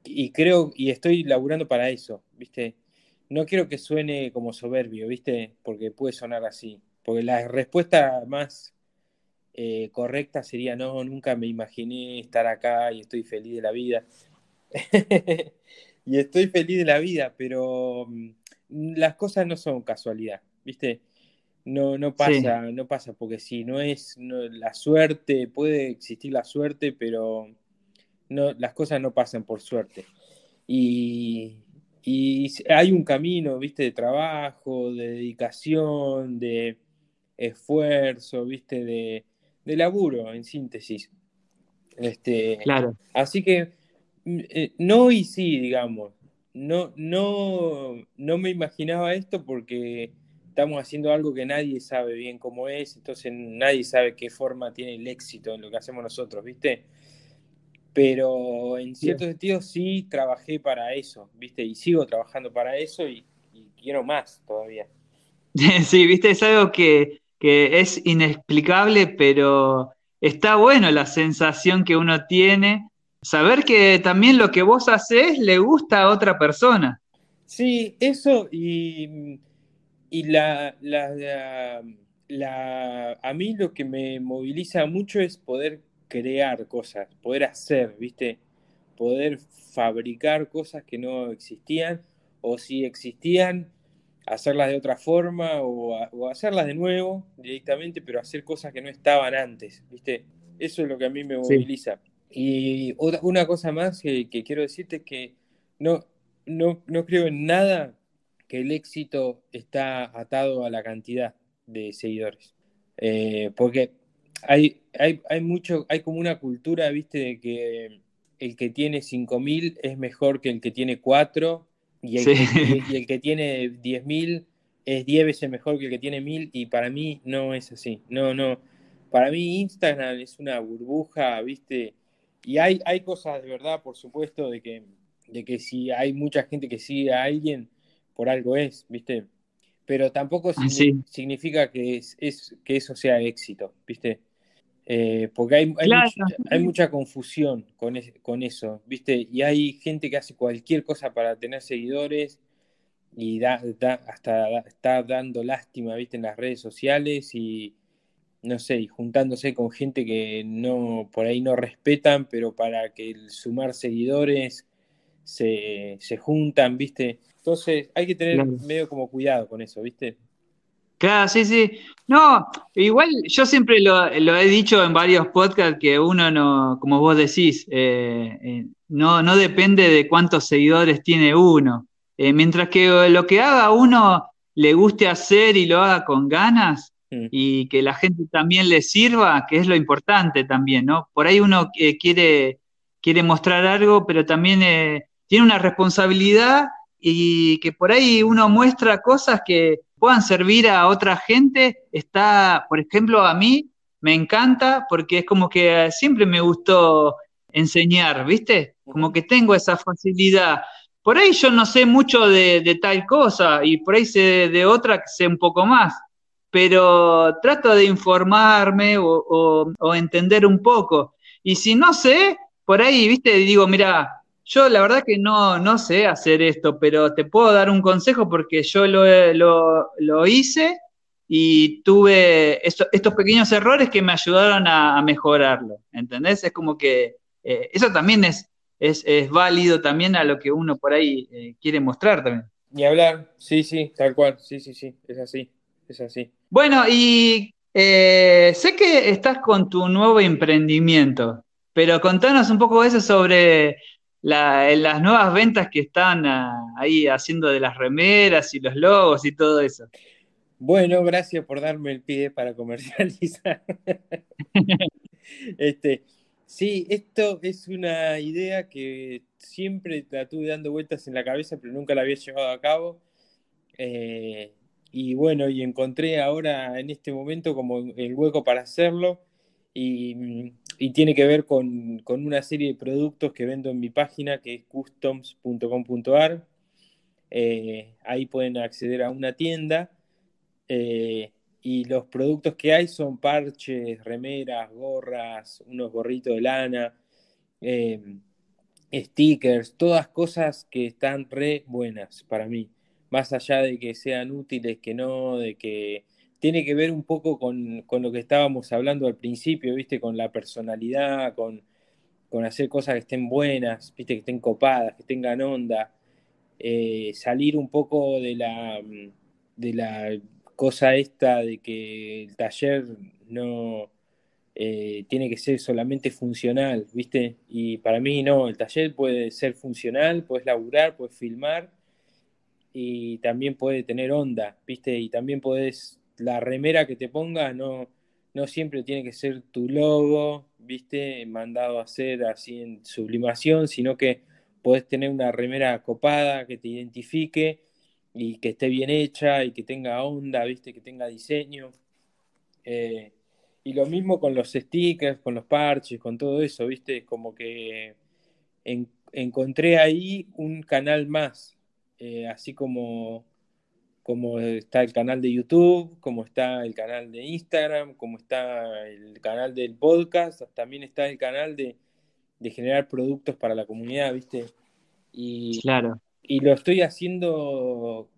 B: y creo, y estoy laburando para eso, ¿viste? No quiero que suene como soberbio, ¿viste? Porque puede sonar así. Porque la respuesta más eh, correcta sería, no, nunca me imaginé estar acá y estoy feliz de la vida. y estoy feliz de la vida, pero mm, las cosas no son casualidad, ¿viste? No, no pasa, no pasa, porque si no es la suerte, puede existir la suerte, pero no, las cosas no pasan por suerte. Y, hay un camino, viste, de trabajo, de dedicación, de esfuerzo, viste, de, laburo, en síntesis. Este,
A: claro.
B: Así que mm, eh, no y sí, digamos. No, no, no me imaginaba esto porque estamos haciendo algo que nadie sabe bien cómo es, entonces nadie sabe qué forma tiene el éxito en lo que hacemos nosotros, ¿viste? Pero en cierto sentido sí trabajé para eso, ¿viste? Y sigo trabajando para eso y, quiero más todavía.
A: Sí, ¿viste? Es algo que, es inexplicable, pero está bueno la sensación que uno tiene, saber que también lo que vos haces le gusta a otra persona.
B: Sí, eso y, y la, la, la, a mí lo que me moviliza mucho es poder crear cosas, poder hacer, ¿viste? Poder fabricar cosas que no existían o si existían, hacerlas de otra forma o, hacerlas de nuevo directamente, pero hacer cosas que no estaban antes, ¿viste? Eso es lo que a mí me moviliza. Y una cosa más que, quiero decirte es que no, no, no creo en nada que el éxito está atado a la cantidad de seguidores. Eh, porque hay, hay, hay, mucho, hay como una cultura, viste, de que el que tiene 5.000 es mejor que el que tiene 4 y el, que, y, el que tiene 10.000 es 10 veces mejor que el que tiene 1.000 y para mí no es así. No, no. Para mí Instagram es una burbuja, viste, y hay, hay cosas de verdad, por supuesto, de que, de que si hay mucha gente que sigue a alguien, por algo es, viste. Pero tampoco ah, significa que, es, es, que eso sea éxito, viste. Eh, porque hay, hay, mucha, confusión con, con, eso, ¿viste? Y hay gente que hace cualquier cosa para tener seguidores y da, hasta está dando lástima, ¿viste? En las redes sociales y, no sé, y juntándose con gente que no, por ahí no respetan, pero para que el sumar seguidores se, se juntan, ¿viste? Entonces hay que tener medio como cuidado con eso, ¿viste?
A: Claro, sí, sí. No, igual yo siempre lo, he dicho en varios podcasts que uno no, como vos decís, eh, eh, no, no depende de cuántos seguidores tiene uno. Eh, mientras que lo que haga uno le guste hacer y lo haga con ganas mm. y que la gente también le sirva, que es lo importante también, ¿no? Por ahí uno quiere, quiere mostrar algo, pero también tiene una responsabilidad y que por ahí uno muestra cosas que puedan servir a otra gente, está, por ejemplo, a mí me encanta porque es como que siempre me gustó enseñar, ¿viste? Como que tengo esa facilidad. por ahí yo no sé mucho de, tal cosa y por ahí sé de otra que sé un poco más, pero trato de informarme o, o entender un poco. Y si no sé, por ahí, viste, digo, mira, yo la verdad que no, no sé hacer esto, pero te puedo dar un consejo porque yo lo, lo, hice y tuve estos pequeños errores que me ayudaron a, mejorarlo, ¿entendés? Es como que eh, eso también es, es, válido también a lo que uno por ahí eh, quiere mostrar también.
B: Ni hablar, sí, sí, tal cual, sí, sí, sí, es así, es así.
A: Bueno, y eh, sé que estás con tu nuevo emprendimiento, pero contanos un poco eso sobre las nuevas ventas que están ah, ahí haciendo de las remeras y los logos y todo eso.
B: Bueno, gracias por darme el pie para comercializar. este, sí, esto es una idea que siempre la tuve dando vueltas en la cabeza, pero nunca la había llevado a cabo. Eh, y bueno, y encontré ahora en este momento como el hueco para hacerlo. Y y tiene que ver con, una serie de productos que vendo en mi página que es customs.com.ar. Eh, ahí pueden acceder a una tienda eh, y los productos que hay son parches, remeras, gorras, unos gorritos de lana, eh, stickers, todas cosas que están re buenas para mí. Más allá de que sean útiles, que no, de que tiene que ver un poco con, lo que estábamos hablando al principio, ¿viste? Con la personalidad, con, hacer cosas que estén buenas, ¿viste? Que estén copadas, que tengan onda. Eh, salir un poco de la, de la cosa esta de que el taller no eh, tiene que ser solamente funcional, ¿viste? Y para mí no, el taller puede ser funcional, puedes laburar, puedes filmar y también puede tener onda, ¿viste? Y también puedes la remera que te pongas no, no siempre tiene que ser tu logo, viste, mandado a hacer así en sublimación, sino que podés tener una remera copada que te identifique y que esté bien hecha y que tenga onda, viste, que tenga diseño. Eh, y lo mismo con los stickers, con los parches, con todo eso, viste, como que encontré ahí un canal más, eh, así como como está el canal de YouTube, como está el canal de Instagram, como está el canal del podcast, también está el canal de, generar productos para la comunidad, ¿viste? Y,
A: claro.
B: y lo estoy haciendo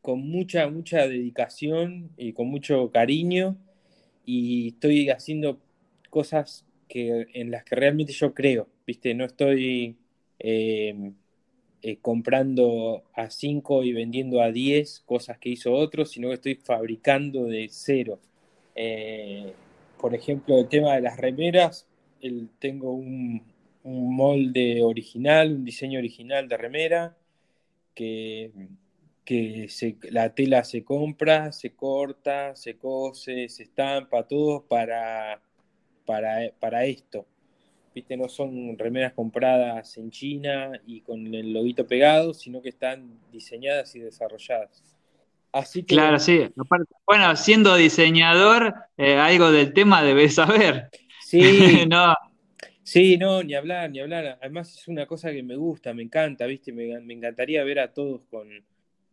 B: con mucha, mucha dedicación y con mucho cariño y estoy haciendo cosas que, en las que realmente yo creo, ¿viste? No estoy... Eh, eh, comprando a 5 y vendiendo a 10 cosas que hizo otro, sino que estoy fabricando de cero. Eh, por ejemplo, el tema de las remeras, tengo un, molde original, un diseño original de remera, que, que la tela se compra, se corta, se cose, se estampa, todo para, para, para esto no son remeras compradas en China y con el loguito pegado, sino que están diseñadas y desarrolladas.
A: Así Claro, sí. Bueno, siendo diseñador, eh, algo del tema debes saber.
B: Sí, no. Sí, no, ni hablar, ni hablar. Además es una cosa que me gusta, me encanta, ¿viste? Me, encantaría ver a todos con,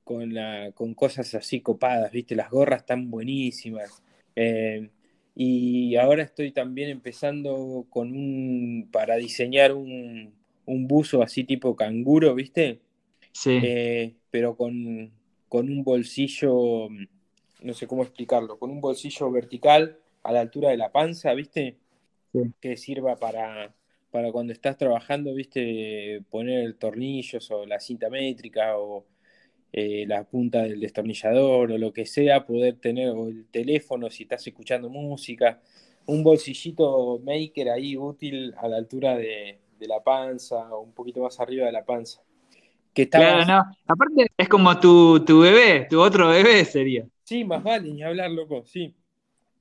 B: con, la, con cosas así copadas, ¿viste? Las gorras están buenísimas. Eh, y ahora estoy también empezando con un, para diseñar un, buzo así tipo canguro, ¿viste?
A: Sí.
B: Eh, pero con, un bolsillo, no sé cómo explicarlo, con un bolsillo vertical a la altura de la panza, ¿viste? Que sirva para, para cuando estás trabajando, ¿viste? Poner tornillos o la cinta métrica o eh, la punta del destornillador o lo que sea, poder tener el teléfono si estás escuchando música, un bolsillito maker ahí útil a la altura de, la panza o un poquito más arriba de la panza.
A: Que Claro, no. Aparte es como tu, tu bebé, tu otro bebé sería.
B: Sí, más vale, ni hablar, loco, sí.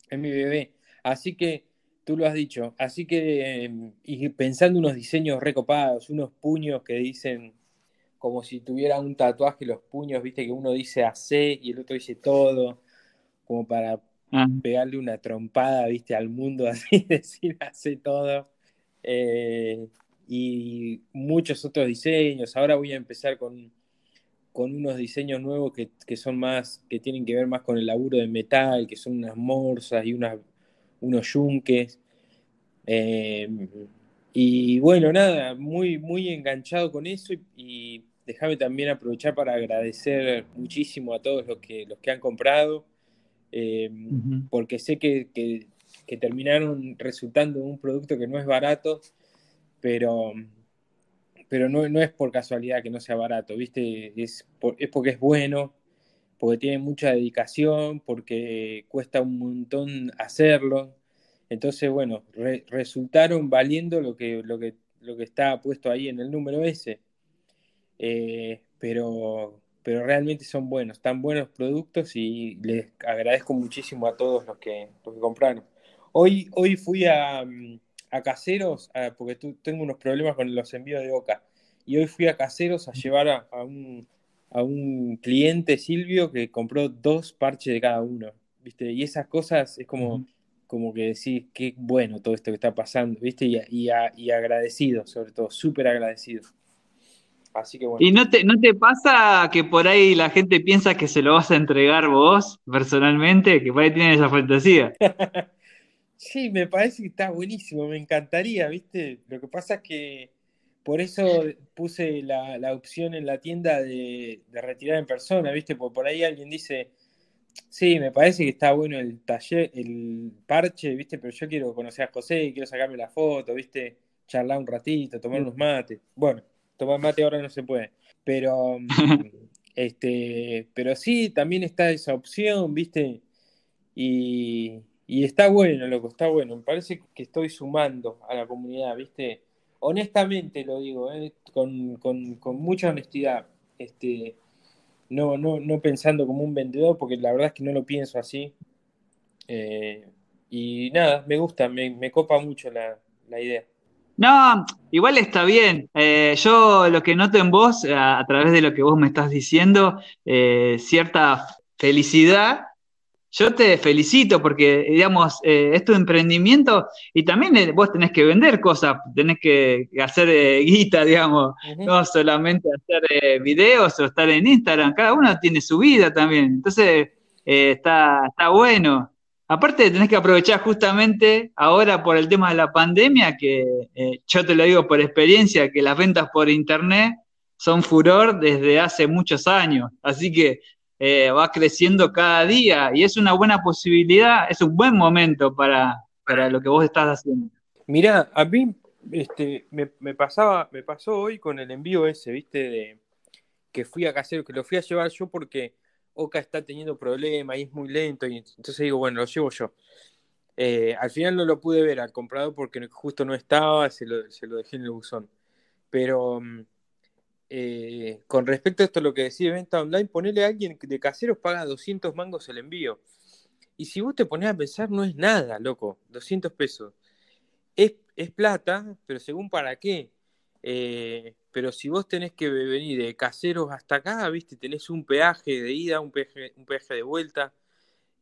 B: Es mi bebé. Así que tú lo has dicho. Así que, em, y pensando unos diseños recopados, unos puños que dicen como si tuviera un tatuaje los puños, viste que uno dice AC y el otro dice todo, como para ah. pegarle una trompada, viste, al mundo así, decir hace todo. Eh, y muchos otros diseños. Ahora voy a empezar con, con unos diseños nuevos que, que, son más, que tienen que ver más con el laburo de metal, que son unas morsas y unas, unos yunques. Eh, y bueno, nada, muy, muy enganchado con eso y, déjame también aprovechar para agradecer muchísimo a todos los que, los que han comprado, eh, porque sé que, que, terminaron resultando un producto que no es barato, pero, pero no, no es por casualidad que no sea barato, ¿viste? Es, es porque es bueno, porque tiene mucha dedicación, porque cuesta un montón hacerlo. Entonces, bueno, resultaron valiendo lo que, lo, que, lo que está puesto ahí en el número S. Eh, pero, pero realmente son buenos, tan buenos productos y les agradezco muchísimo a todos los que, los que compraron. Hoy, hoy fui a, a Caseros, porque tengo unos problemas con los envíos de Oca, y hoy fui a Caseros a llevar a, un, a un cliente, Silvio, que compró dos parches de cada uno. ¿viste? Y esas cosas es como como que decís, qué bueno todo esto que está pasando, ¿viste? Y, y, agradecido, sobre todo, súper agradecido.
A: Así que bueno. ¿Y no te, no te pasa que por ahí la gente piensa que se lo vas a entregar vos personalmente? Que por ahí tienen esa fantasía.
B: sí, me parece que está buenísimo, me encantaría, ¿viste? Lo que pasa es que por eso puse la, la opción en la tienda de, de, retirar en persona, ¿viste? Porque por ahí alguien dice, Sí, me parece que está bueno el taller, el parche, ¿viste? Pero yo quiero conocer a José, quiero sacarme la foto, ¿viste? Charlar un ratito, tomar unos mates. Bueno, tomar mate ahora no se puede. Pero mm, este, pero sí, también está esa opción, ¿viste? Y, está bueno, loco, está bueno. Me parece que estoy sumando a la comunidad, ¿viste? Honestamente lo digo, ¿eh? con, con, con mucha honestidad. Este, no, no, no pensando como un vendedor, porque la verdad es que no lo pienso así. Eh, y nada, me gusta, me, copa mucho la, idea.
A: No, igual está bien. Eh, yo lo que noto en vos, a, través de lo que vos me estás diciendo, eh, cierta felicidad yo te felicito porque, digamos, eh, es tu emprendimiento y también eh, vos tenés que vender cosas, tenés que hacer guita, digamos, no solamente hacer videos o estar en Instagram, cada uno tiene su vida también, entonces está, está bueno. Aparte tenés que aprovechar justamente ahora por el tema de la pandemia, que yo te lo digo por experiencia, que las ventas por internet son furor desde hace muchos años, así que eh, va creciendo cada día y es una buena posibilidad, es un buen momento para, para lo que vos estás haciendo.
B: Mirá, a mí este, me, pasaba, me pasó hoy con el envío ese, viste, de que fui a casero, que lo fui a llevar yo porque Oca está teniendo problemas y es muy lento, y entonces digo, bueno, lo llevo yo. Eh, al final no lo pude ver al comprador porque justo no estaba, se lo, dejé en el buzón. Pero mm, eh, con respecto a esto, lo que decía venta online, ponerle a alguien de caseros paga 200 mangos el envío. Y si vos te pones a pensar, no es nada, loco, 200 pesos. Es, plata, pero según para qué. Eh, pero si vos tenés que venir de caseros hasta acá, viste, tenés un peaje de ida, un peaje, un de vuelta,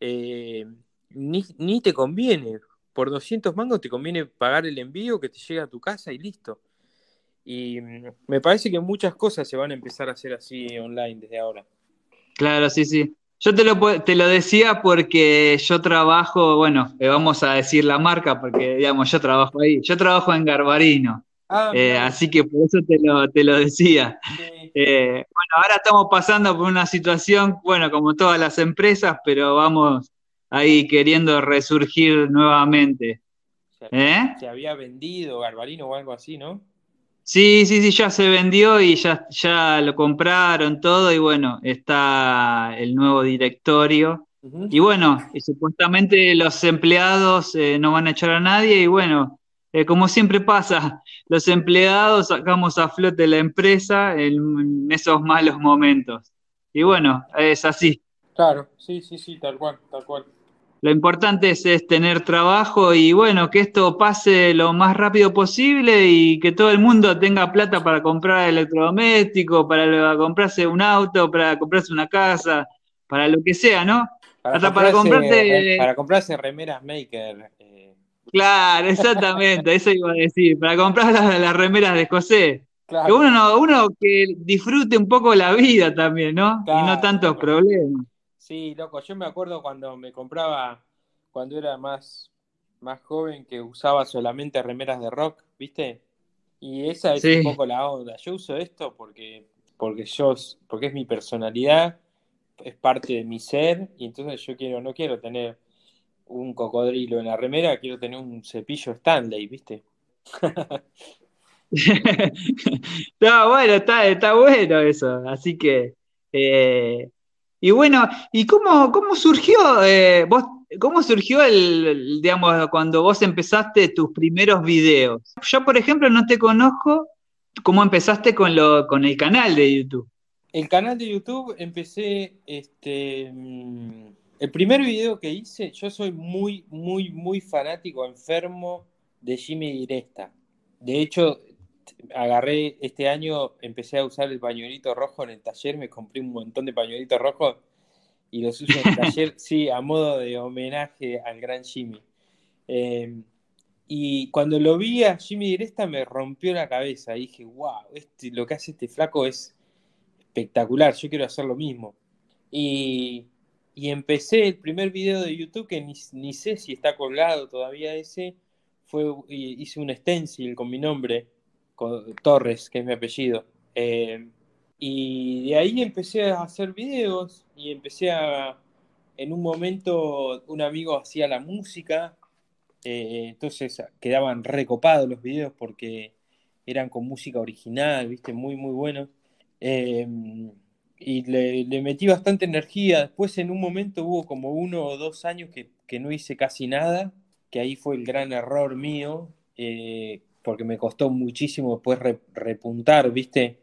B: eh, ni, ni te conviene. Por 200 mangos te conviene pagar el envío que te llega a tu casa y listo. Y mm, me parece que muchas cosas se van a empezar a hacer así online desde ahora.
A: Claro, sí, sí. Yo te lo, te lo decía porque yo trabajo, bueno, eh, vamos a decir la marca porque, digamos, yo trabajo ahí. Yo trabajo en Garbarino. Ah, eh, así que por eso te lo, te lo decía. Eh, bueno, ahora estamos pasando por una situación, bueno, como todas las empresas, pero vamos ahí queriendo resurgir nuevamente.
B: se había vendido Garbarino o algo así, ¿no?
A: Sí, sí, sí, ya se vendió y ya, ya lo compraron todo y bueno, está el nuevo directorio. Y bueno, y supuestamente los empleados eh, no van a echar a nadie y bueno, eh, como siempre pasa, los empleados sacamos a flote la empresa en, esos malos momentos. Y bueno, es así.
B: Claro, sí, sí, sí, tal cual, tal cual.
A: Lo importante es, tener trabajo y bueno, que esto pase lo más rápido posible y que todo el mundo tenga plata para comprar electrodoméstico, para comprarse un auto, para comprarse una casa, para lo que sea, ¿no?
B: Para Hasta comprarse, para comprarte... Para comprarse remeras maker.
A: Claro, exactamente, eso iba a decir, para comprar las, remeras de José. Que uno, uno que disfrute un poco la vida también, ¿no? y no tantos problemas.
B: Sí, loco, yo me acuerdo cuando me compraba, cuando era más, más joven, que usaba solamente remeras de rock, ¿viste? Y esa es un poco la onda. Yo uso esto porque, porque yo, porque es mi personalidad, es parte de mi ser, y entonces yo quiero, no quiero tener un cocodrilo en la remera, quiero tener un cepillo Stanley, ¿viste?
A: no, bueno, está, está bueno eso. Así que, eh, y bueno, ¿y cómo, cómo surgió, eh, vos, cómo surgió el, digamos, cuando vos empezaste tus primeros videos? Yo, por ejemplo, no te conozco, ¿cómo empezaste con, lo, con el canal de YouTube?
B: El canal de YouTube empecé, este, mm, el primer video que hice, yo soy muy, muy, muy fanático, enfermo de Jimmy Diresta. De hecho, agarré este año, empecé a usar el pañuelito rojo en el taller, me compré un montón de pañuelitos rojos y los uso en el taller, sí, a modo de homenaje al gran Jimmy. Em, y cuando lo vi a Jimmy Diresta me rompió la cabeza. dije, wow, este, lo que hace este flaco es espectacular, yo quiero hacer lo mismo. Y y empecé el primer video de YouTube, que ni, sé si está colgado todavía ese, fue, hice un stencil con mi nombre, con Torres, que es mi apellido. Eh, y de ahí empecé a hacer videos y empecé a, en un momento un amigo hacía la música, eh, entonces quedaban recopados los videos porque eran con música original, viste, muy, muy buenos. Eh, y le, metí bastante energía. Después en un momento hubo como uno o dos años que, no hice casi nada, que ahí fue el gran error mío, eh, porque me costó muchísimo después repuntar, ¿viste?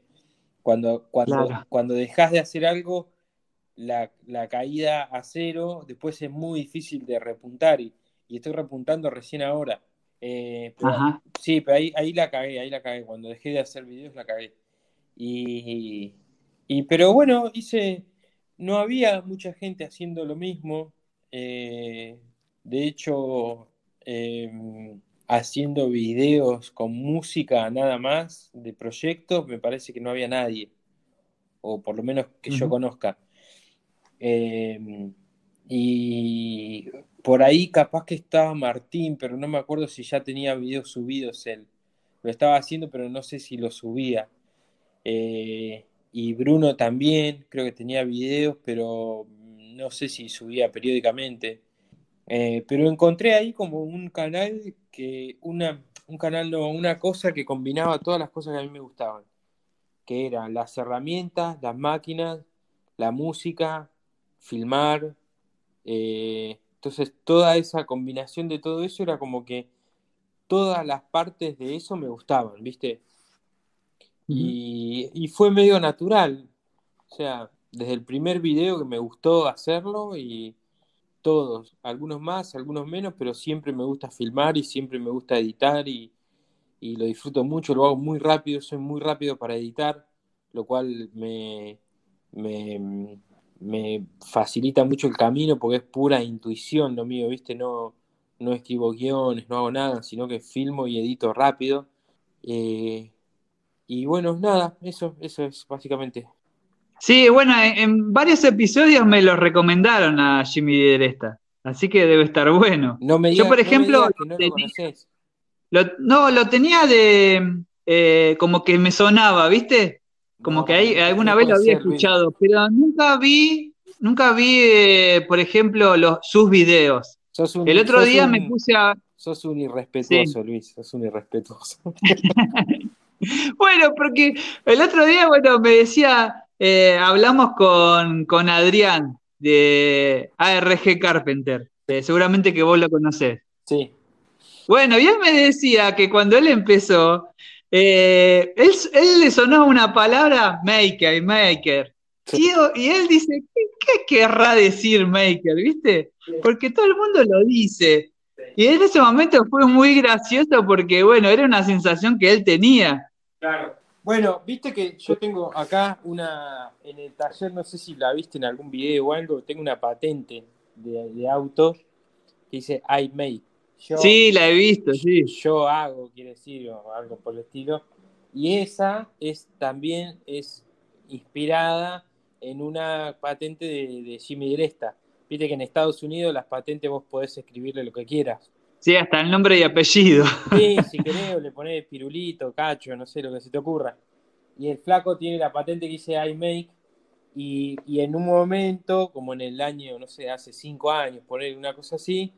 B: Cuando, cuando, cuando dejas de hacer algo, la, caída a cero, después es muy difícil de repuntar y, estoy repuntando recién ahora. Eh, sí, pero ahí, ahí la cagué, ahí la cagué. Cuando dejé de hacer videos la cagué. Y, y, pero bueno, hice, no había mucha gente haciendo lo mismo. Eh, de hecho, em, haciendo videos con música nada más de proyectos, me parece que no había nadie, o por lo menos que yo conozca. Em, y por ahí capaz que estaba Martín, pero no me acuerdo si ya tenía videos subidos él. Lo estaba haciendo, pero no sé si lo subía. Eh, y Bruno también, creo que tenía videos, pero no sé si subía periódicamente. Eh, pero encontré ahí como un canal que, una, un canal no, una cosa que combinaba todas las cosas que a mí me gustaban, que eran las herramientas, las máquinas, la música, filmar. Eh, entonces toda esa combinación de todo eso era como que todas las partes de eso me gustaban, ¿viste? Y, fue medio natural. O sea, desde el primer video que me gustó hacerlo y todos, algunos más, algunos menos, pero siempre me gusta filmar y siempre me gusta editar y, lo disfruto mucho, lo hago muy rápido, soy muy rápido para editar, lo cual me, me, me facilita mucho el camino porque es pura intuición lo mío, ¿viste? No, no escribo guiones, no hago nada, sino que filmo y edito rápido. Eh, y bueno, nada, eso, eso es básicamente.
A: Sí, bueno, en, varios episodios me lo recomendaron a Jimmy Deresta, así que debe estar bueno.
B: No me
A: Yo, por ejemplo, no, lo no, lo tenía de eh, como que me sonaba, ¿viste? Como que ahí alguna vez lo había escuchado, pero nunca vi, nunca vi, eh, por ejemplo, los, sus videos. El otro día me puse a.
B: Sos un irrespetuoso, Luis, sos un irrespetuoso.
A: bueno, porque el otro día, bueno, me decía, eh, hablamos con, Adrián de ARG Carpenter, seguramente que vos lo conocés.
B: Sí.
A: Bueno, y él me decía que cuando él empezó, eh, él, le sonó una palabra maker, maker. Y, él dice, ¿qué, ¿qué, querrá decir maker? ¿Viste? Porque todo el mundo lo dice. Y en ese momento fue muy gracioso porque, bueno, era una sensación que él tenía.
B: Claro. Bueno, viste que yo tengo acá una, en el taller, no sé si la viste en algún video o algo, tengo una patente de, auto que dice I make.
A: sí, la he visto, sí.
B: Yo hago, quiere decir, o algo por el estilo. Y esa es también es inspirada en una patente de, Jimmy Dresta. Viste que en Estados Unidos las patentes vos podés escribirle lo que quieras.
A: Sí, hasta el nombre y apellido.
B: Sí, si querés, le ponés pirulito, cacho, no sé, lo que se te ocurra. Y el flaco tiene la patente que dice iMake. Y, y en un momento, como en el año, no sé, hace cinco años, poner una cosa así,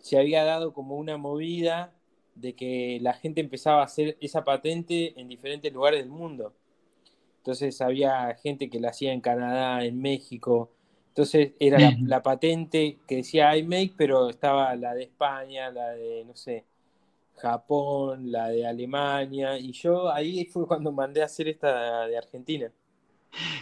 B: se había dado como una movida de que la gente empezaba a hacer esa patente en diferentes lugares del mundo. Entonces había gente que la hacía en Canadá, en México. Entonces era la, patente que decía iMake, pero estaba la de España, la de, no sé, Japón, la de Alemania. Y yo ahí fue cuando mandé a hacer esta de Argentina.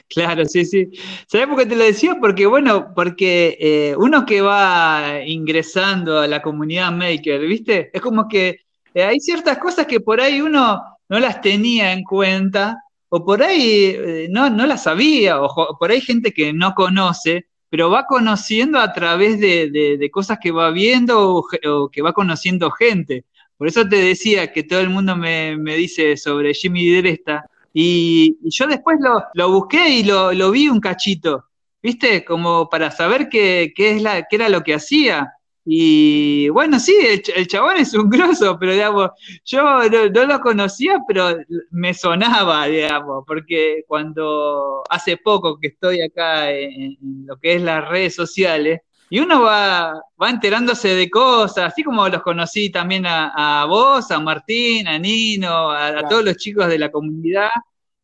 A: Claro, sí, sí. ¿Sabes por qué te lo decía? Porque, bueno, porque eh, uno que va ingresando a la comunidad maker, ¿viste? Es como que eh, hay ciertas cosas que por ahí uno no las tenía en cuenta, o por ahí eh, no, no las sabía, o por ahí gente que no conoce, pero va conociendo a través de, cosas que va viendo o, que va conociendo gente. Por eso te decía que todo el mundo me, me dice sobre Jimmy Dresta, y, yo después lo, busqué y lo, vi un cachito, ¿viste? Como para saber qué, es la, qué era lo que hacía. Y bueno, sí, el, chabón es un grosso, pero digamos, yo no, lo conocía, pero me sonaba, digamos, porque cuando hace poco que estoy acá en lo que es las redes sociales, y uno va, va enterándose de cosas, así como los conocí también a, vos, a Martín, a Nino, a, todos los chicos de la comunidad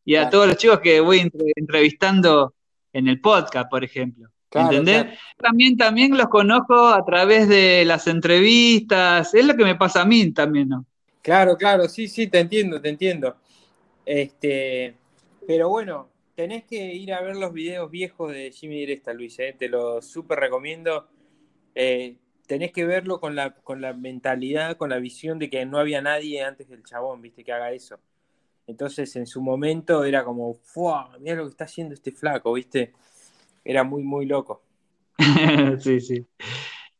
A: y a todos los chicos que voy entrevistando en el podcast, por ejemplo. ¿Entendés? También, también los conozco a través de las entrevistas, es lo que me pasa a mí también, ¿no?
B: Claro, claro, sí, sí, te entiendo, te entiendo. Este, pero bueno, tenés que ir a ver los videos viejos de Jimmy Diresta, Luis, eh, te lo súper recomiendo. Eh, tenés que verlo con la, con la mentalidad, con la visión de que no había nadie antes del chabón, viste, que haga eso. Entonces, en su momento era como, ¡fua! Mira lo que está haciendo este flaco, viste. Era muy, muy loco.
A: sí, sí.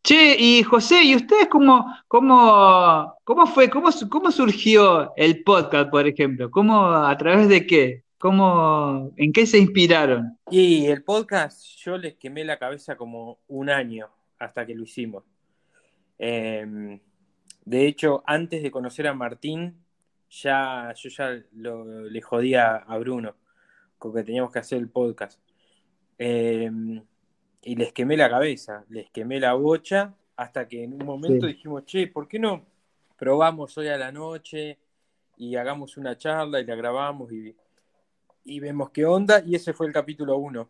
A: Che, y José, ¿y ustedes cómo, cómo, cómo fue, cómo, cómo surgió el podcast, por ejemplo? ¿Cómo, a través de qué? ¿Cómo, ¿En qué se inspiraron?
B: Y el podcast yo les quemé la cabeza como un año hasta que lo hicimos. Em, de hecho, antes de conocer a Martín, ya yo ya le jodía a Bruno con que teníamos que hacer el podcast. Em, y les quemé la cabeza, les quemé la bocha, hasta que en un momento dijimos, che, ¿por qué no probamos hoy a la noche y hagamos una charla y la grabamos y y vemos qué onda, y ese fue el capítulo 1.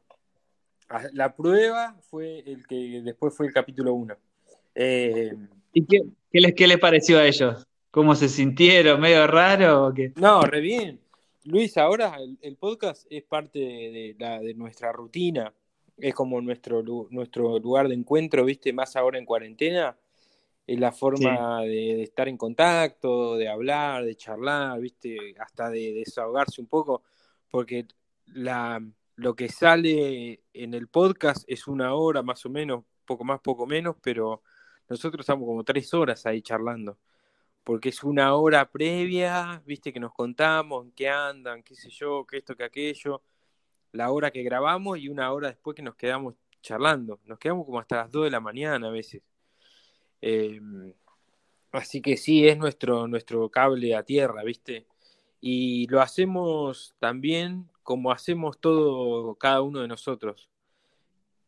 B: Ah, la prueba fue el que después fue el capítulo 1.
A: Eh, ¿Y qué, les, qué les pareció a ellos? ¿Cómo se sintieron? ¿Medio raro o qué?
B: No, re bien. Luis, ahora el, podcast es parte de, la, de, nuestra rutina, es como nuestro, nuestro lugar de encuentro, ¿viste? Más ahora en cuarentena, es la forma de, estar en contacto, de hablar, de charlar, ¿viste? Hasta de desahogarse un poco porque la, lo que sale en el podcast es una hora más o menos, poco más, poco menos, pero nosotros estamos como tres horas ahí charlando, porque es una hora previa, viste, que nos contamos, en qué andan, qué sé yo, qué esto, qué aquello, la hora que grabamos y una hora después que nos quedamos charlando, nos quedamos como hasta las dos de la mañana a veces. Em, así que sí, es nuestro, nuestro cable a tierra, viste y lo hacemos también como hacemos todo cada uno de nosotros.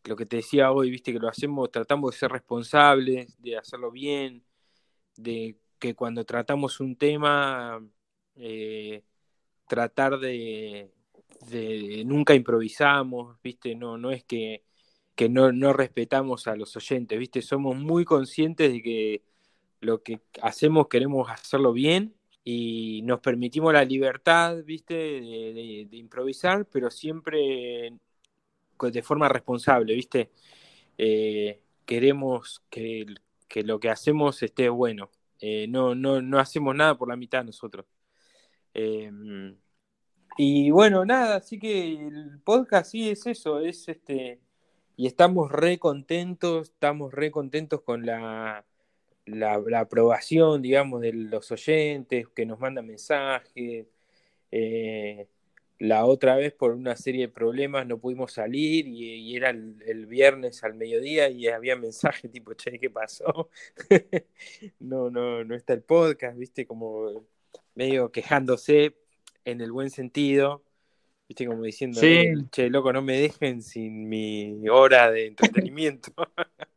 B: Lo que te decía hoy, viste que lo hacemos, tratamos de ser responsables, de hacerlo bien, de que cuando tratamos un tema, eh, tratar de, nunca improvisamos, viste, no, no es que, que no, no respetamos a los oyentes, viste, somos muy conscientes de que lo que hacemos queremos hacerlo bien y nos permitimos la libertad, viste, de, improvisar, pero siempre de forma responsable, viste. Eh, queremos que, lo que hacemos esté bueno. Eh, no, no, no hacemos nada por la mitad nosotros. Em, y bueno, nada, así que el podcast sí es eso, es este, y estamos re contentos, estamos re contentos con la, la, aprobación, digamos, de los oyentes que nos mandan mensajes. Eh, la otra vez por una serie de problemas no pudimos salir y, era el, viernes al mediodía y había mensaje tipo, che, ¿qué pasó? no, no, no está el podcast, viste, como medio quejándose en el buen sentido, viste, como diciendo, eh, che, loco, no me dejen sin mi hora de entretenimiento.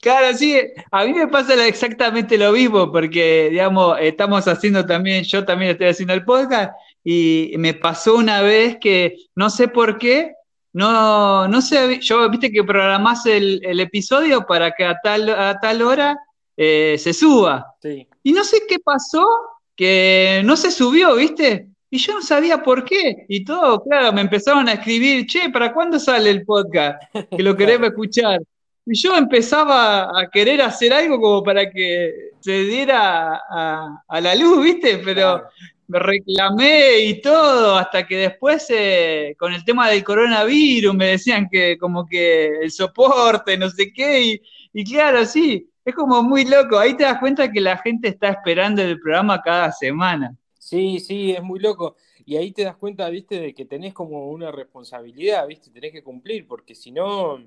A: Claro, sí, a mí me pasa exactamente lo mismo, porque, digamos, estamos haciendo también, yo también estoy haciendo el podcast, y me pasó una vez que no sé por qué, no, no sé, yo viste que programás el, episodio para que a tal, a tal hora eh, se suba. Y no sé qué pasó, que no se subió, ¿viste? Y yo no sabía por qué. Y todo, claro, me empezaron a escribir, che, ¿para cuándo sale el podcast? Que lo queremos escuchar. Y yo empezaba a querer hacer algo como para que se diera a, la luz, ¿viste? Pero me reclamé y todo, hasta que después eh, con el tema del coronavirus me decían que como que el soporte, no sé qué, y, claro, sí, es como muy loco, ahí te das cuenta que la gente está esperando el programa cada semana.
B: Sí, sí, es muy loco. Y ahí te das cuenta, viste, de que tenés como una responsabilidad, viste, tenés que cumplir, porque si no,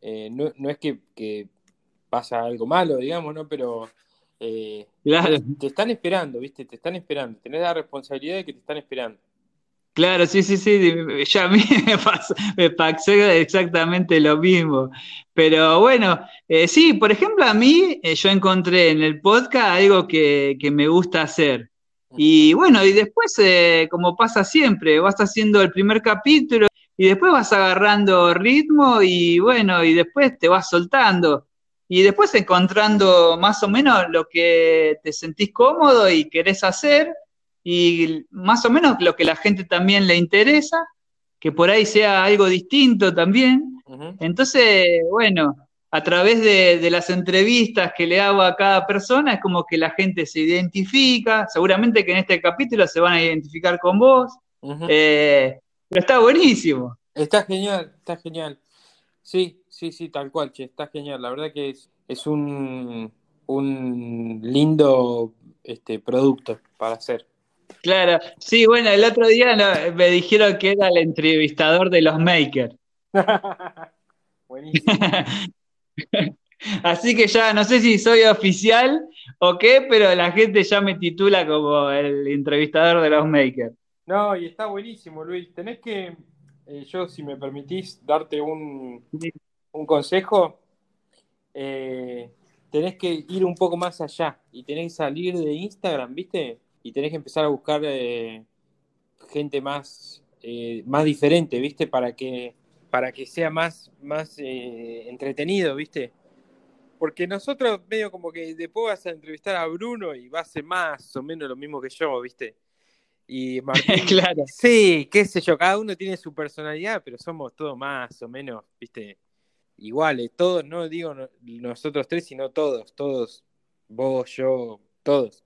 B: eh, no, no, es que, que, pasa algo malo, digamos, ¿no? Pero eh, claro. Te están esperando, ¿viste? Te están esperando. Tenés la responsabilidad de que te están esperando.
A: Claro, sí, sí, sí, ya a mí me pasó, me pasó exactamente lo mismo. Pero bueno, eh, sí, por ejemplo, a mí eh, yo encontré en el podcast algo que, me gusta hacer. Y bueno, y después, como pasa siempre, vas haciendo el primer capítulo y después vas agarrando ritmo y bueno, y después te vas soltando y después encontrando más o menos lo que te sentís cómodo y querés hacer y más o menos lo que la gente también le interesa, que por ahí sea algo distinto también. Entonces, bueno, a través de, las entrevistas que le hago a cada persona es como que la gente se identifica, seguramente que en este capítulo se van a identificar con vos, eh, pero está buenísimo.
B: Está genial, está genial. Sí, sí, sí, tal cual, che, está genial. La verdad que es, es un, un lindo este, producto para hacer.
A: Claro, sí, bueno, el otro día me dijeron que era el entrevistador de los makers. Buenísimo. Así que ya no sé si soy oficial o qué, pero la gente ya me titula como el entrevistador de los makers.
B: No, y está buenísimo, Luis. Tenés que, eh, yo, si me permitís, darte un, consejo. Eh, tenés que ir un poco más allá y tenés que salir de Instagram, ¿viste? Y tenés que empezar a buscar eh, gente más, más diferente, ¿viste? Para que, para que sea más, más entretenido, ¿viste? Porque nosotros medio como que después vas a entrevistar a Bruno y va a ser más o menos lo mismo que yo, ¿viste? Y Martín, claro. sí, qué sé yo, cada uno tiene su personalidad, pero somos todos más o menos, viste, iguales, todos, no digo nosotros tres, sino todos, todos, vos, yo, todos.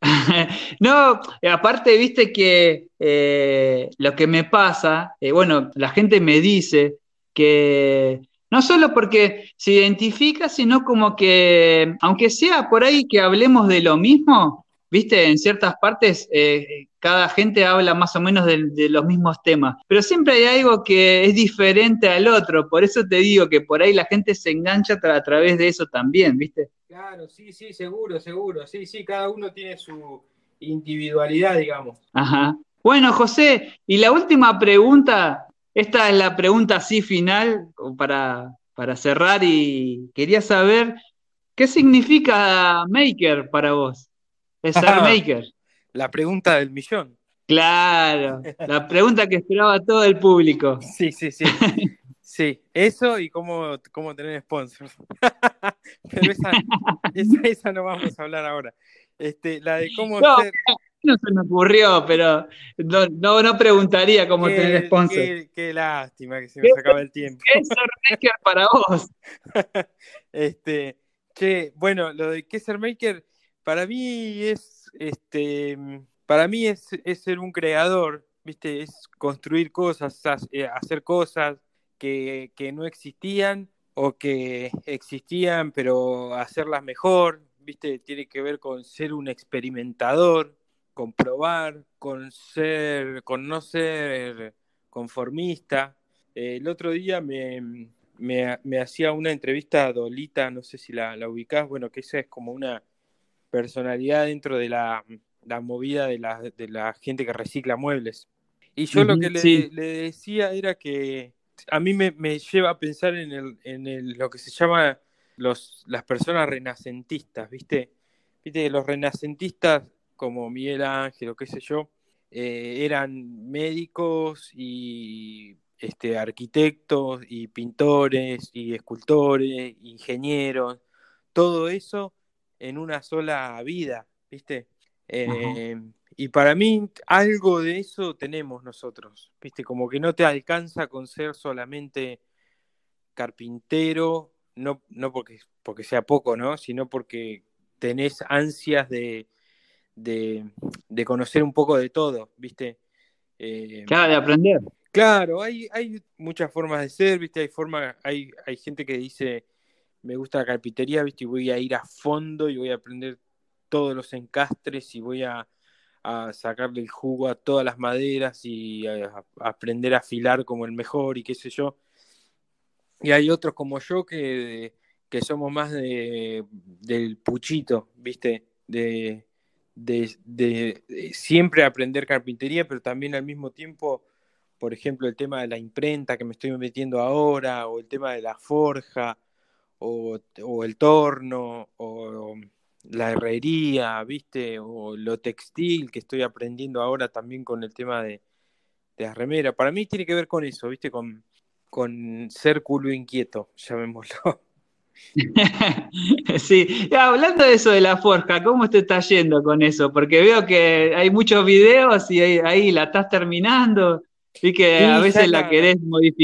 A: no, aparte, viste que eh, lo que me pasa, eh, bueno, la gente me dice que no solo porque se identifica, sino como que, aunque sea por ahí que hablemos de lo mismo, viste, en ciertas partes eh, cada gente habla más o menos de, los mismos temas, pero siempre hay algo que es diferente al otro, por eso te digo que por ahí la gente se engancha a través de eso también, viste.
B: Claro, sí, sí, seguro, seguro, sí, sí, cada uno tiene su individualidad, digamos.
A: Ajá. Bueno, José, y la última pregunta, esta es la pregunta así final para, para cerrar y quería saber, ¿qué significa Maker para vos? Es ser maker.
B: La pregunta del millón.
A: Claro, la pregunta que esperaba todo el público.
B: Sí, sí, sí. Sí, eso y cómo, cómo tener sponsors. Pero esa, esa, no vamos a hablar ahora. Este, la de cómo
A: no, No se me ocurrió, pero no, no, preguntaría cómo tener sponsors.
B: Qué, lástima que se me acaba el tiempo.
A: ¿Qué es ser maker para vos?
B: este, che, bueno, lo de qué ser maker para mí es, este, para mí es, ser un creador, ¿viste? Es construir cosas, eh, hacer cosas que, no existían o que existían, pero hacerlas mejor, viste, tiene que ver con ser un experimentador, con probar, con ser, con no ser conformista. el otro día me, me, hacía una entrevista a Dolita, no sé si la, la ubicás, bueno, que esa es como una personalidad dentro de la, movida de la, de la, gente que recicla muebles. Y yo lo que le, decía era que a mí me, lleva a pensar en, el, en el, lo que se llama los, las personas renacentistas, ¿viste? Viste, los renacentistas como Miguel Ángel o qué sé yo, eh, eran médicos y este, arquitectos y pintores y escultores, ingenieros, todo eso en una sola vida, ¿viste? Eh, y para mí algo de eso tenemos nosotros, ¿viste? Como que no te alcanza con ser solamente carpintero, no, no porque, porque sea poco, ¿no? Sino porque tenés ansias de, de, conocer un poco de todo, ¿viste?
A: Eh, claro, de aprender.
B: Claro, hay, hay muchas formas de ser, ¿viste? Hay, forma, hay, hay gente que dice, me gusta la carpintería, ¿viste? Y voy a ir a fondo y voy a aprender todos los encastres y voy a, sacarle el jugo a todas las maderas y a, aprender a afilar como el mejor y qué sé yo. Y hay otros como yo que, que somos más de, del puchito, ¿viste? De, de, de, siempre aprender carpintería, pero también al mismo tiempo por ejemplo, el tema de la imprenta que me estoy metiendo ahora, o el tema de la forja, o, el torno, o la herrería, ¿viste? O lo textil que estoy aprendiendo ahora también con el tema de, de las remeras. Para mí tiene que ver con eso, ¿viste? Con, con ser culo inquieto, llamémoslo.
A: Sí, hablando de eso de la forja, ¿cómo te está yendo con eso? Porque veo que hay muchos videos y ahí la estás terminando. Sí, que a veces la, querés modificar.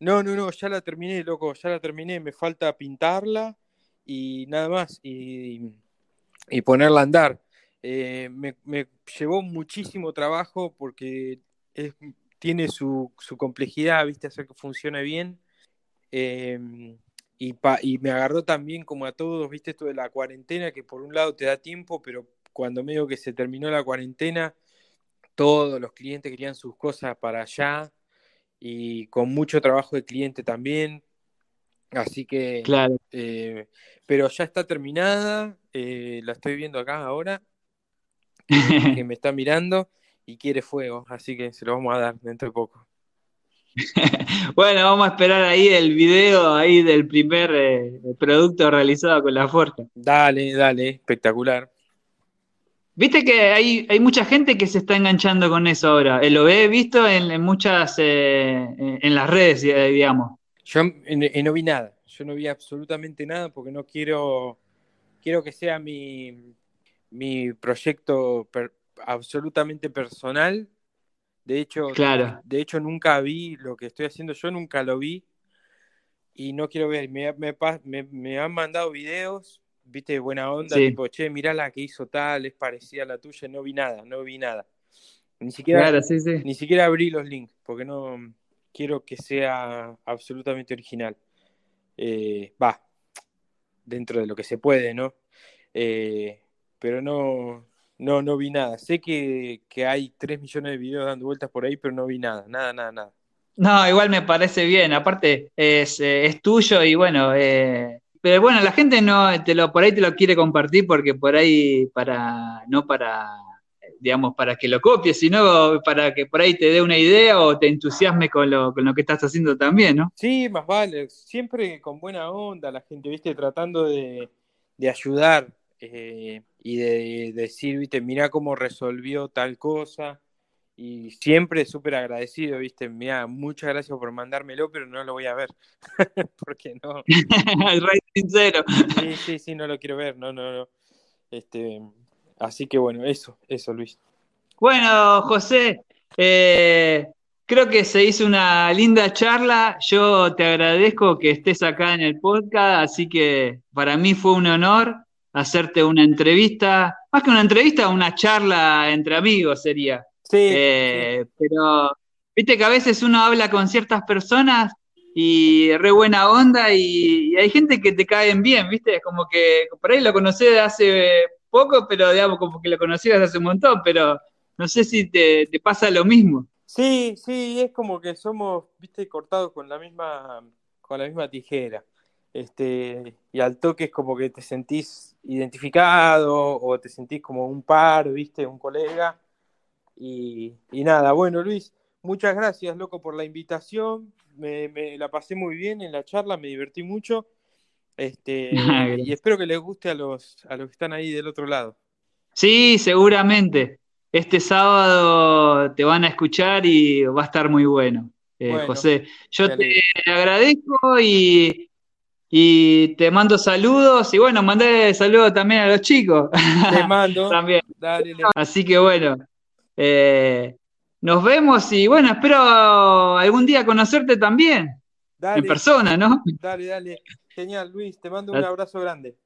B: No, no, no, ya la terminé, loco, ya la terminé. Me falta pintarla y nada más. Y, ponerla a andar. Eh, me, llevó muchísimo trabajo porque tiene su, complejidad, ¿viste? Hacer que funcione bien. Em, y, y me agarró también como a todos, ¿viste? Esto de la cuarentena, que por un lado te da tiempo, pero cuando medio que se terminó la cuarentena todos los clientes querían sus cosas para allá y con mucho trabajo de cliente también. Así que,
A: claro.
B: Eh, pero ya está terminada, eh, la estoy viendo acá ahora, que me está mirando y quiere fuego, así que se lo vamos a dar dentro de poco.
A: bueno, vamos a esperar ahí el video ahí del primer eh, producto realizado con la fuerza.
B: Dale, dale, espectacular.
A: Viste que hay, hay mucha gente que se está enganchando con eso ahora. Eh, lo he visto en, muchas, eh, en las redes, eh, digamos.
B: Yo no vi nada. Yo no vi absolutamente nada porque no quiero, quiero que sea mi, mi proyecto absolutamente personal. De hecho,
A: claro.
B: de hecho, nunca vi lo que estoy haciendo. Yo nunca lo vi y no quiero ver. Me, me, me han mandado videos viste, buena onda, tipo, che, mirá la que hizo tal, es parecida a la tuya, no vi nada, no vi nada. Ni siquiera, ni siquiera abrí los links, porque no quiero que sea absolutamente original. Eh, va, dentro de lo que se puede, ¿no? Eh, pero no, no, no vi nada. Sé que, que hay 3 millones de videos dando vueltas por ahí, pero no vi nada, nada, nada, nada.
A: No, igual me parece bien. Aparte, es, eh, es tuyo y bueno, eh, pero bueno, la gente no te lo por ahí te lo quiere compartir porque por ahí para no para digamos para que lo copies, sino para que por ahí te dé una idea o te entusiasme con lo, con lo que estás haciendo también, ¿no?
B: Sí, más vale, siempre con buena onda la gente, viste, tratando de, ayudar eh, y de, decir, viste, mira cómo resolvió tal cosa y siempre súper agradecido, viste, mira, muchas gracias por mandármelo, pero no lo voy a ver, porque no.
A: El rey sincero.
B: Sí, sí, sí, no lo quiero ver, no, no, no. Este, así que bueno, eso, eso, Luis.
A: Bueno, José, eh, creo que se hizo una linda charla. Yo te agradezco que estés acá en el podcast, así que para mí fue un honor hacerte una entrevista, más que una entrevista, una charla entre amigos sería.
B: Sí,
A: eh, Pero viste que a veces uno habla con ciertas personas
C: y re buena onda y, hay gente que te caen bien, ¿viste? Como que por ahí lo conocí hace poco, pero digamos como que lo conocías hace un montón, pero no sé si te, te pasa lo mismo.
B: Sí, sí, es como que somos, viste, cortados con la misma, con la misma tijera. Este, y al toque es como que te sentís identificado o te sentís como un par, viste, un colega. Y, y nada, bueno, Luis, muchas gracias, loco, por la invitación. Me, me, la pasé muy bien en la charla, me divertí mucho. Este, y espero que les guste a los, a los que están ahí del otro lado.
C: Sí, seguramente este sábado te van a escuchar y va a estar muy bueno, eh, José. Yo te agradezco y, y, te mando saludos y bueno, mandé saludos también a los chicos.
B: Te mando.
C: también. Así que bueno, eh, nos vemos y bueno, espero algún día conocerte también. En persona, ¿no?
B: Dale, dale. Genial, Luis. Te mando un abrazo grande.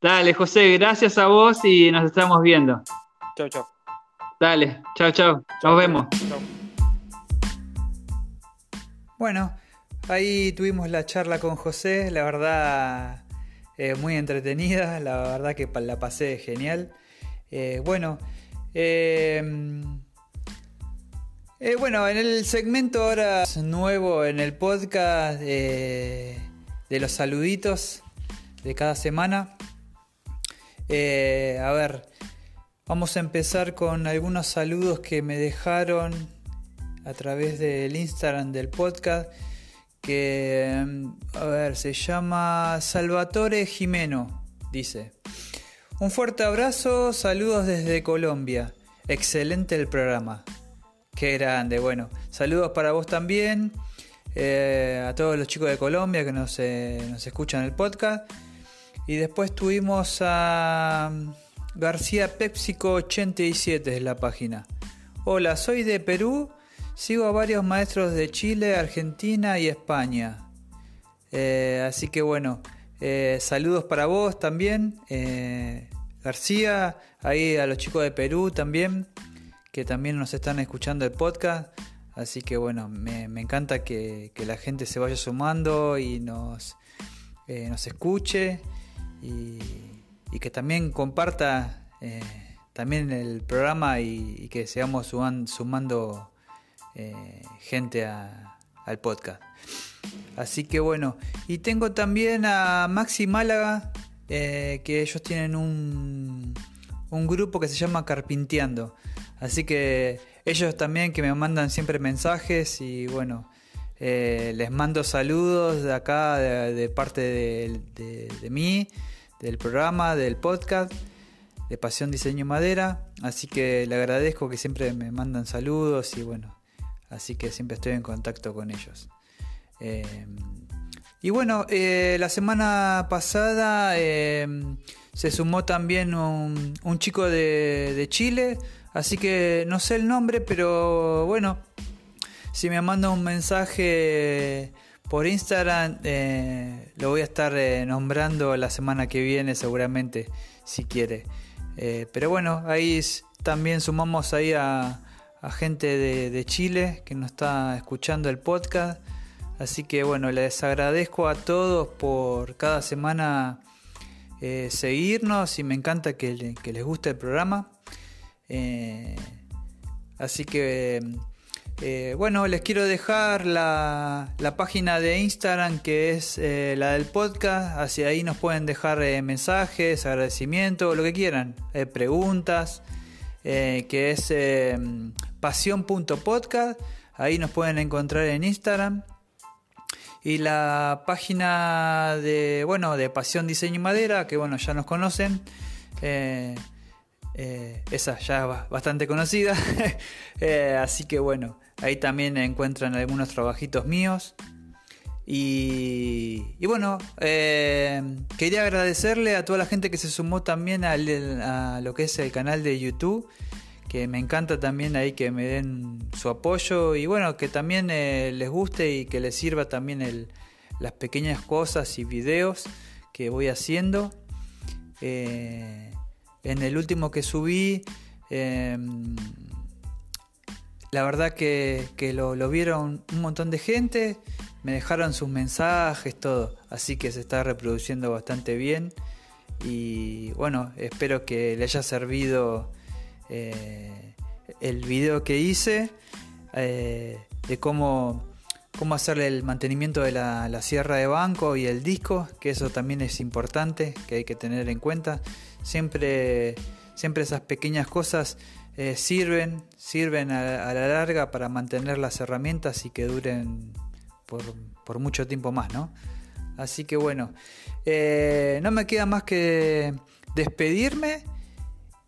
C: Dale, José, gracias a vos y nos estamos viendo.
B: Chao, chao.
C: Dale, chao, chao. Nos vemos. Bueno, ahí tuvimos la charla con José, la verdad eh, muy entretenida, la verdad que la pasé genial. Eh, bueno, eh, bueno, en el segmento ahora nuevo en el podcast de los saluditos de cada semana. a ver, Vamos a empezar con algunos saludos que me dejaron a través del Instagram del podcast. Que, mm, a ver, se llama Salvatore Jimeno. Dice: Un fuerte abrazo, saludos desde Colombia. Excelente el programa. Qué grande, bueno. Saludos para vos también. Eh, a todos los chicos de Colombia que nos, eh, nos escuchan el podcast. Y después tuvimos a García Pepsico 87 es la página. Hola, soy de Perú. Sigo a varios maestros de Chile, Argentina y España. Eh, así que bueno, saludos para vos también. Eh, García, ahí a los chicos de Perú también, que también nos están escuchando el podcast. Así que bueno, me, encanta que, la gente se vaya sumando y nos, nos escuche. Y, y que también comparta eh, también el programa y, que sigamos sumando eh, gente al podcast. Así que bueno, y tengo también a Maxi Málaga, eh, que ellos tienen un, un grupo que se llama Carpinteando. Así que ellos también que me mandan siempre mensajes y bueno, les mando saludos de acá, de, parte de mí del programa, del podcast de Pasión Diseño Madera. Así que le agradezco que siempre me mandan saludos y bueno, así que siempre estoy en contacto con ellos. Eh, y bueno, eh, la semana pasada eh, se sumó también un, chico de, de, Chile, así que no sé el nombre, pero bueno, si me manda un mensaje por Instagram eh, lo voy a estar eh, nombrando la semana que viene seguramente, si quiere. Pero bueno, ahí también sumamos ahí a, gente de, Chile que nos está escuchando el podcast. Así que bueno, les agradezco a todos por cada semana seguirnos y me encanta que, les guste el programa. así que eh, bueno, les quiero dejar la, página de Instagram que es eh, la del podcast. Hacia ahí nos pueden dejar eh, mensajes, agradecimientos, lo que quieran, preguntas, que es pasión.podcast. Ahí nos pueden encontrar en Instagram. Y la página de, bueno, de Pasión Diseño y Madera, que bueno, ya nos conocen. esa ya bastante conocida. así que bueno, Ahí también encuentran algunos trabajitos míos. Y, bueno, eh, quería agradecerle a toda la gente que se sumó también a lo que es el canal de YouTube. Que me encanta también ahí que me den su apoyo. Y bueno, que también eh, les guste y que les sirva también las pequeñas cosas y videos que voy haciendo. Eh, en el último que subí la verdad que, lo, vieron un montón de gente. me dejaron sus mensajes, todo. Así que se está reproduciendo bastante bien. Y bueno, espero que le haya servido eh, el video que hice eh, de cómo, cómo hacerle el mantenimiento de la, sierra de banco y el disco, que eso también es importante, que hay que tener en cuenta. Siempre, siempre esas pequeñas cosas eh, sirven, sirven a, la larga para mantener las herramientas y que duren por, por mucho tiempo más, ¿no? Así que bueno, no me queda más que despedirme